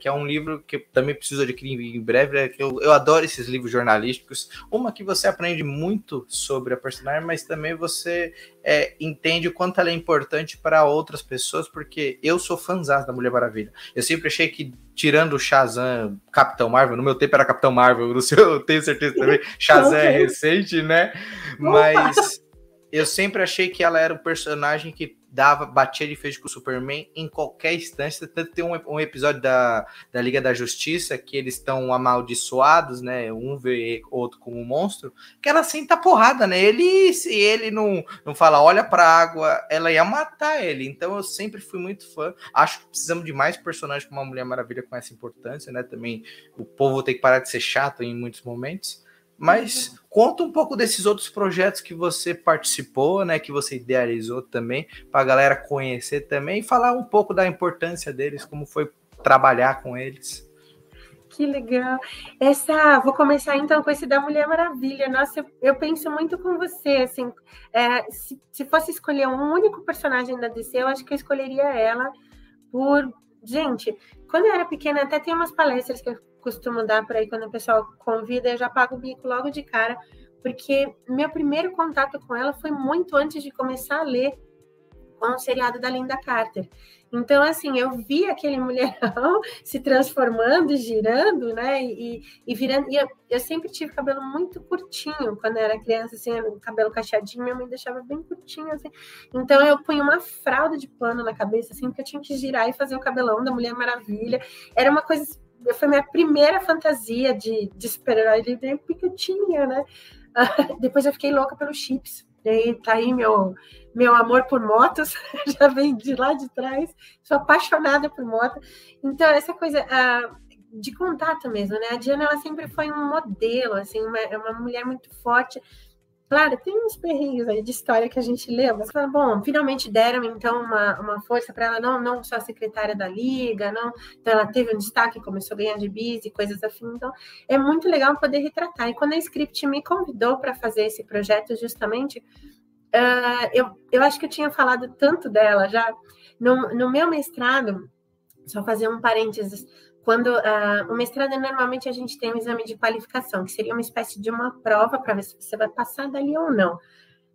que é um livro que eu também preciso adquirir em breve, né, que eu, eu adoro esses livros jornalísticos, uma que você aprende muito sobre a personagem, mas também você você é, entende o quanto ela é importante para outras pessoas, porque eu sou fãzão da Mulher Maravilha. Eu sempre achei que, tirando o Shazam, Capitão Marvel, no meu tempo era Capitão Marvel, no seu eu tenho certeza também, Shazam é recente, né? Mas eu sempre achei que ela era um personagem que dava, batia de frente com o Superman em qualquer instância. Tanto tem um, um episódio da, da Liga da Justiça que eles estão amaldiçoados, né? Um vê outro como um monstro, que ela senta porrada, né? Ele, se ele não, não fala, olha pra água, ela ia matar ele. Então eu sempre fui muito fã. Acho que precisamos de mais personagens como a Mulher Maravilha com essa importância, né? Também o povo tem que parar de ser chato em muitos momentos. Mas conta um pouco desses outros projetos que você participou, né? Que você idealizou também, para a galera conhecer também e falar um pouco da importância deles, como foi trabalhar com eles. Que legal. Essa, vou começar então com esse da Mulher Maravilha. Nossa, eu, eu penso muito com você. Assim, é, se, se fosse escolher um único personagem da DC, eu acho que eu escolheria ela por. Gente, quando eu era pequena, até tem umas palestras que eu costumo dar por aí quando o pessoal convida, eu já pago o bico logo de cara, porque meu primeiro contato com ela foi muito antes de começar a ler com o seriado da Linda Carter. Então, assim, eu vi aquele mulherão se transformando, girando, né? E, e virando. E eu, eu, sempre tive cabelo muito curtinho quando eu era criança, assim, cabelo cacheadinho, minha mãe deixava bem curtinho, assim. Então, eu punha uma fralda de pano na cabeça, assim, porque eu tinha que girar e fazer o cabelão da Mulher Maravilha. Era uma coisa foi minha primeira fantasia de, de super-herói de pequenininha, né? Uh, depois eu fiquei louca pelos chips. E aí tá aí meu, meu amor por motos, já vem de lá de trás. Sou apaixonada por moto. Então, essa coisa uh, de contato mesmo, né? A Diana, ela sempre foi um modelo, assim, uma, uma mulher muito forte Claro, tem uns perrinhos aí de história que a gente lê, mas fala, bom, finalmente deram então uma, uma força para ela, não, não só secretária da liga, não, então ela teve um destaque, começou a ganhar de bis e coisas assim, então é muito legal poder retratar. E quando a Script me convidou para fazer esse projeto, justamente, uh, eu, eu acho que eu tinha falado tanto dela já, no, no meu mestrado, só fazer um parênteses, quando uh, o mestrado, normalmente a gente tem um exame de qualificação, que seria uma espécie de uma prova para ver se você vai passar dali ou não.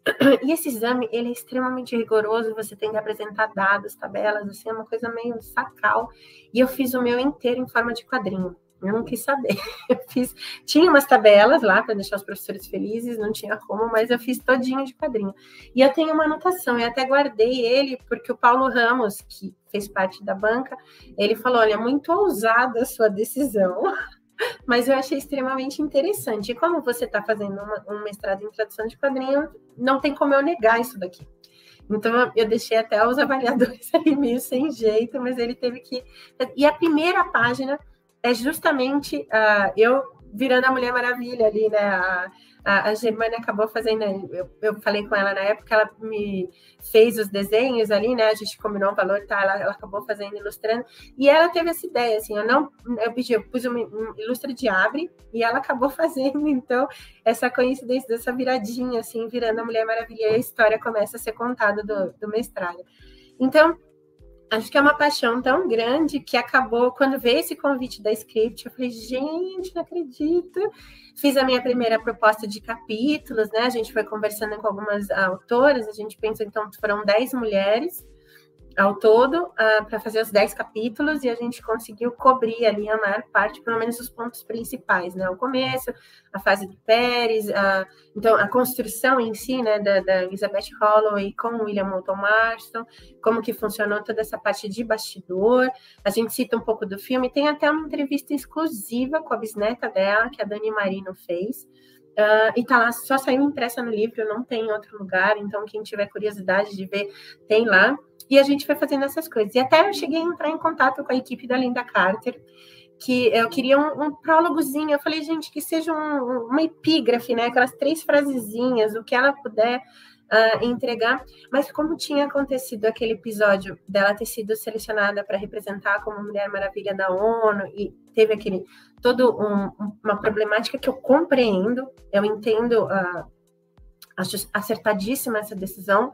E esse exame, ele é extremamente rigoroso, você tem que apresentar dados, tabelas, assim, é uma coisa meio sacal. E eu fiz o meu inteiro em forma de quadrinho. Eu não quis saber. Eu fiz, tinha umas tabelas lá para deixar os professores felizes, não tinha como, mas eu fiz todinho de quadrinho. E eu tenho uma anotação, eu até guardei ele, porque o Paulo Ramos, que fez parte da banca, ele falou: olha, muito ousada a sua decisão, mas eu achei extremamente interessante. E como você está fazendo uma, um mestrado em tradução de quadrinho, não tem como eu negar isso daqui. Então eu deixei até os avaliadores ali meio sem jeito, mas ele teve que. E a primeira página é justamente uh, eu virando a Mulher Maravilha ali, né? A, a, a Germana acabou fazendo, eu, eu falei com ela na época, ela me fez os desenhos ali, né? A gente combinou um valor, tá? Ela, ela acabou fazendo, ilustrando, e ela teve essa ideia, assim, eu não, eu pedi, eu pus um, um ilustre de abre, e ela acabou fazendo, então, essa coincidência dessa viradinha, assim, virando a Mulher Maravilha, e a história começa a ser contada do, do mestrado. Então, acho que é uma paixão tão grande que acabou quando veio esse convite da script, eu falei, gente, não acredito. Fiz a minha primeira proposta de capítulos, né? A gente foi conversando com algumas autoras, a gente pensou, então, foram 10 mulheres ao todo uh, ah, para fazer os 10 capítulos e a gente conseguiu cobrir ali a maior parte, pelo menos os pontos principais, né? O começo, a fase de Pérez, a, então a construção em si, né, da, da Elizabeth Holloway com William Moulton Marston, como que funcionou toda essa parte de bastidor. A gente cita um pouco do filme, tem até uma entrevista exclusiva com a bisneta dela, que a Dani Marino fez. Uh, e tá lá, só saiu impressa no livro, não tem em outro lugar, então quem tiver curiosidade de ver, tem lá. E a gente foi fazendo essas coisas. E até eu cheguei a entrar em contato com a equipe da Linda Carter, que eu queria um, um prólogozinho. Eu falei, gente, que seja um, uma epígrafe, né? Aquelas três frasezinhas, o que ela puder uh, entregar. Mas como tinha acontecido aquele episódio dela ter sido selecionada para representar como Mulher Maravilha da ONU e teve aquele todo um, uma problemática que eu compreendo, eu entendo, uh, acho acertadíssima essa decisão,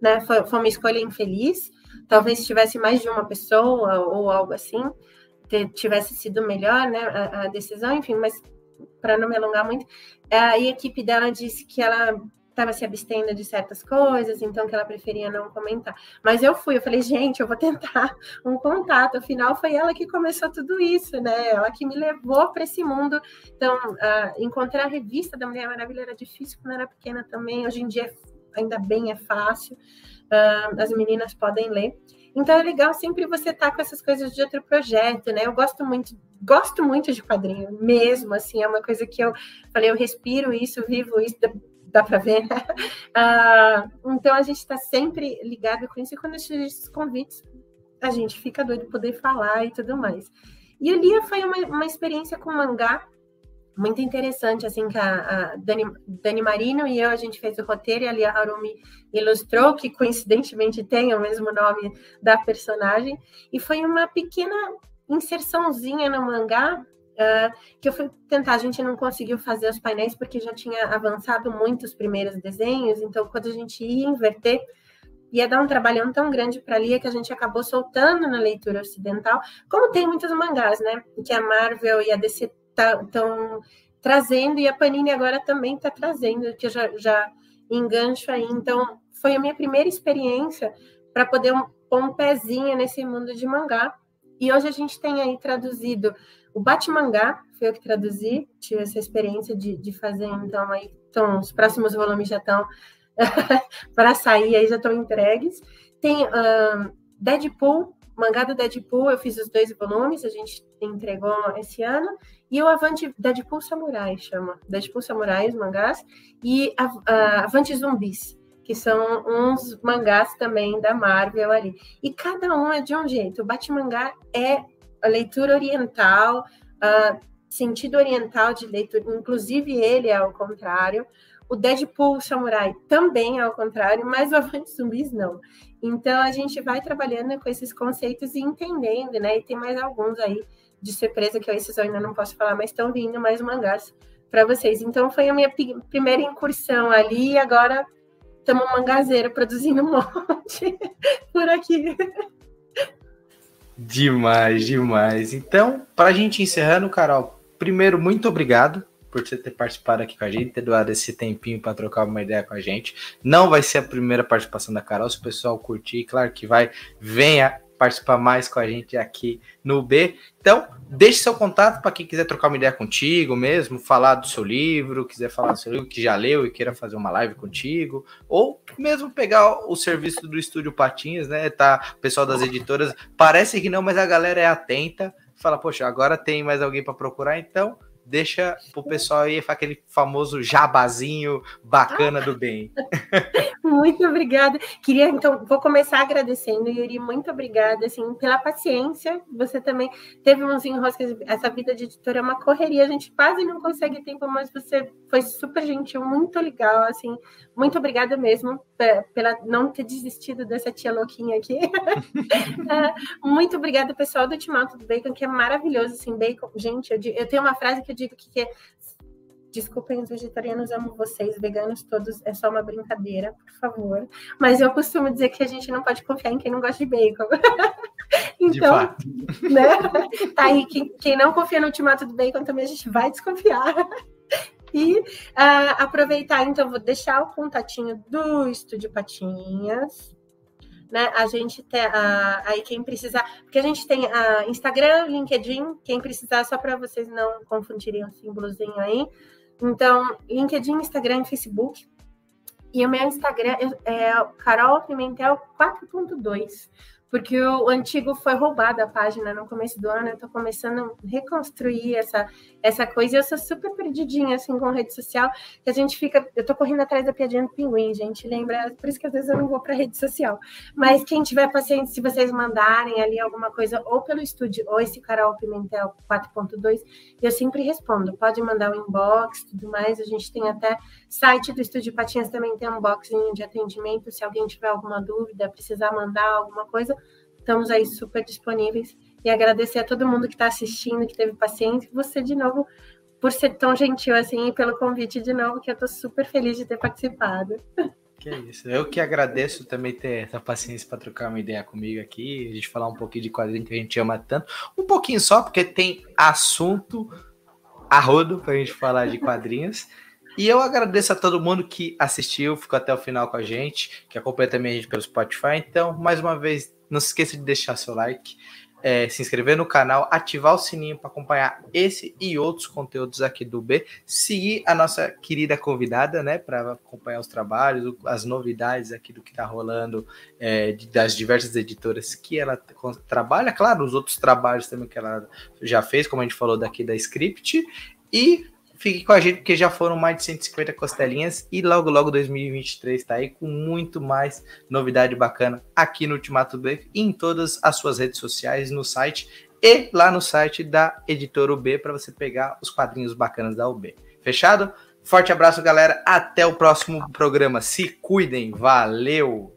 né? Foi, foi uma escolha infeliz. Talvez tivesse mais de uma pessoa ou algo assim, tivesse sido melhor, né? A, a decisão, enfim, mas para não me alongar muito, a equipe dela disse que ela estava se abstendo de certas coisas, então que ela preferia não comentar. Mas eu fui, eu falei, gente, eu vou tentar um contato. Afinal, foi ela que começou tudo isso, né? Ela que me levou para esse mundo. Então, uh, encontrar a revista da Mulher Maravilha era difícil quando era pequena também. Hoje em dia ainda bem é fácil, uh, as meninas podem ler. Então é legal sempre você estar tá com essas coisas de outro projeto, né? Eu gosto muito, gosto muito de quadrinho, mesmo assim, é uma coisa que eu falei, eu respiro isso, vivo isso, dá, para ver, né? Então a gente está sempre ligado com isso e quando surgem esses convites, a gente fica doido de poder falar e tudo mais. E o Lia foi uma, uma experiência com mangá muito interessante, assim, que a, a Dani, Dani, Marino e eu, a gente fez o roteiro e a Lia Harumi ilustrou, que coincidentemente tem o mesmo nome da personagem, e foi uma pequena inserçãozinha no mangá uh, que eu fui tentar, a gente não conseguiu fazer os painéis porque já tinha avançado muito os primeiros desenhos, então quando a gente ia inverter, ia dar um trabalhão tão grande para Lia que a gente acabou soltando na leitura ocidental, como tem muitos mangás, né, que a Marvel e a DC estão tá, trazendo, e a Panini agora também está trazendo, que eu já, já engancho aí. Então, foi a minha primeira experiência para poder um, pôr um pezinho nesse mundo de mangá. E hoje a gente tem aí traduzido o Batmangá, foi eu que traduzi, tive essa experiência de, de fazer, então, aí, então, os próximos volumes já estão para sair, aí já estão entregues. Tem um, Deadpool, mangá do Deadpool, eu fiz os dois volumes, a gente entregou esse ano, e o Avante Deadpool Samurai chama, Deadpool Samurai, os mangás, e a Avante Zumbis, que são uns mangás também da Marvel ali. E cada um é de um jeito. O Batmangá é a leitura oriental, uh, sentido oriental de leitura, inclusive ele é ao contrário. O Deadpool Samurai também é ao contrário, mas o Avante Zumbis não. Então a gente vai trabalhando com esses conceitos e entendendo, né? E tem mais alguns aí de surpresa que esses eu ainda não posso falar, mas estão vindo mais mangás para vocês. Então foi a minha primeira incursão ali e agora estamos mangazeira produzindo um monte por aqui. Demais, demais. Então, para a gente encerrando, Carol, primeiro, muito obrigado por você ter participado aqui com a gente, ter doado esse tempinho para trocar uma ideia com a gente. Não vai ser a primeira participação da Carol, se o pessoal curtir, claro que vai, venha participar mais com a gente aqui no B. Então, deixe seu contato para quem quiser trocar uma ideia contigo mesmo, falar do seu livro, quiser falar do seu livro que já leu e queira fazer uma live contigo, ou mesmo pegar o serviço do Estúdio Patinhas, né? Tá, o pessoal das editoras, parece que não, mas a galera é atenta, fala, poxa, agora tem mais alguém para procurar, então deixa pro pessoal aí aquele famoso jabazinho bacana do bem. Muito obrigada. Queria, então, vou começar agradecendo, Yuri, muito obrigada, assim, pela paciência. Você também teve uns enroscos, essa vida de editora é uma correria, a gente quase não consegue tempo, mas você foi super gentil, muito legal, assim, muito obrigada mesmo pela não ter desistido dessa tia louquinha aqui. É, muito obrigada, pessoal do Ultimato do Bacon, que é maravilhoso, assim, bacon. Gente, eu, eu tenho uma frase que eu digo que é Desculpem os vegetarianos, amo vocês, veganos todos, é só uma brincadeira, por favor. Mas eu costumo dizer que a gente não pode confiar em quem não gosta de bacon. então, né? Tá aí, quem, quem, não confia no ultimato do bacon também a gente vai desconfiar. E uh, aproveitar, então, vou deixar o contatinho do Estúdio Patinhas. Né? A gente tem aí quem precisar, porque a gente tem uh, Instagram, LinkedIn, quem precisar, só para vocês não confundirem o símbolozinho aí. Então, LinkedIn, Instagram e Facebook. E o meu Instagram é Carol Pimentel 4.2 porque o antigo foi roubado a página no começo do ano, eu tô começando a reconstruir essa, essa coisa, e eu sou super perdidinha, assim, com rede social, que a gente fica, eu tô correndo atrás da piadinha do pinguim, gente, lembra, por isso que às vezes eu não vou para rede social, mas quem tiver paciente, se vocês mandarem ali alguma coisa, ou pelo estúdio, ou esse Carol Pimentel 4.2, eu sempre respondo, pode mandar o um inbox, tudo mais, a gente tem até site do Estúdio Patinhas também tem um boxinho de atendimento, se alguém tiver alguma dúvida, precisar mandar alguma coisa, Estamos aí super disponíveis e agradecer a todo mundo que está assistindo, que teve paciência, você de novo por ser tão gentil assim e pelo convite de novo, que eu estou super feliz de ter participado. Que isso. Eu que agradeço também ter essa paciência para trocar uma ideia comigo aqui, a gente falar um pouquinho de quadrinho que a gente ama tanto. Um pouquinho só, porque tem assunto a rodo para a gente falar de quadrinhos. E eu agradeço a todo mundo que assistiu, ficou até o final com a gente, que acompanha também a gente pelo Spotify. Então, mais uma vez, não se esqueça de deixar seu like, é, se inscrever no canal, ativar o sininho para acompanhar esse e outros conteúdos aqui do B, seguir a nossa querida convidada, né, para acompanhar os trabalhos, as novidades aqui do que está rolando, é, das diversas editoras que ela trabalha, claro, os outros trabalhos também que ela já fez, como a gente falou daqui da Script, e Fique com a gente, porque já foram mais de 150 costelinhas e logo, logo 2023 está aí com muito mais novidade bacana aqui no Ultimato Break e em todas as suas redes sociais, no site e lá no site da Editora UB para você pegar os quadrinhos bacanas da UB. Fechado? Forte abraço, galera. Até o próximo programa. Se cuidem. Valeu!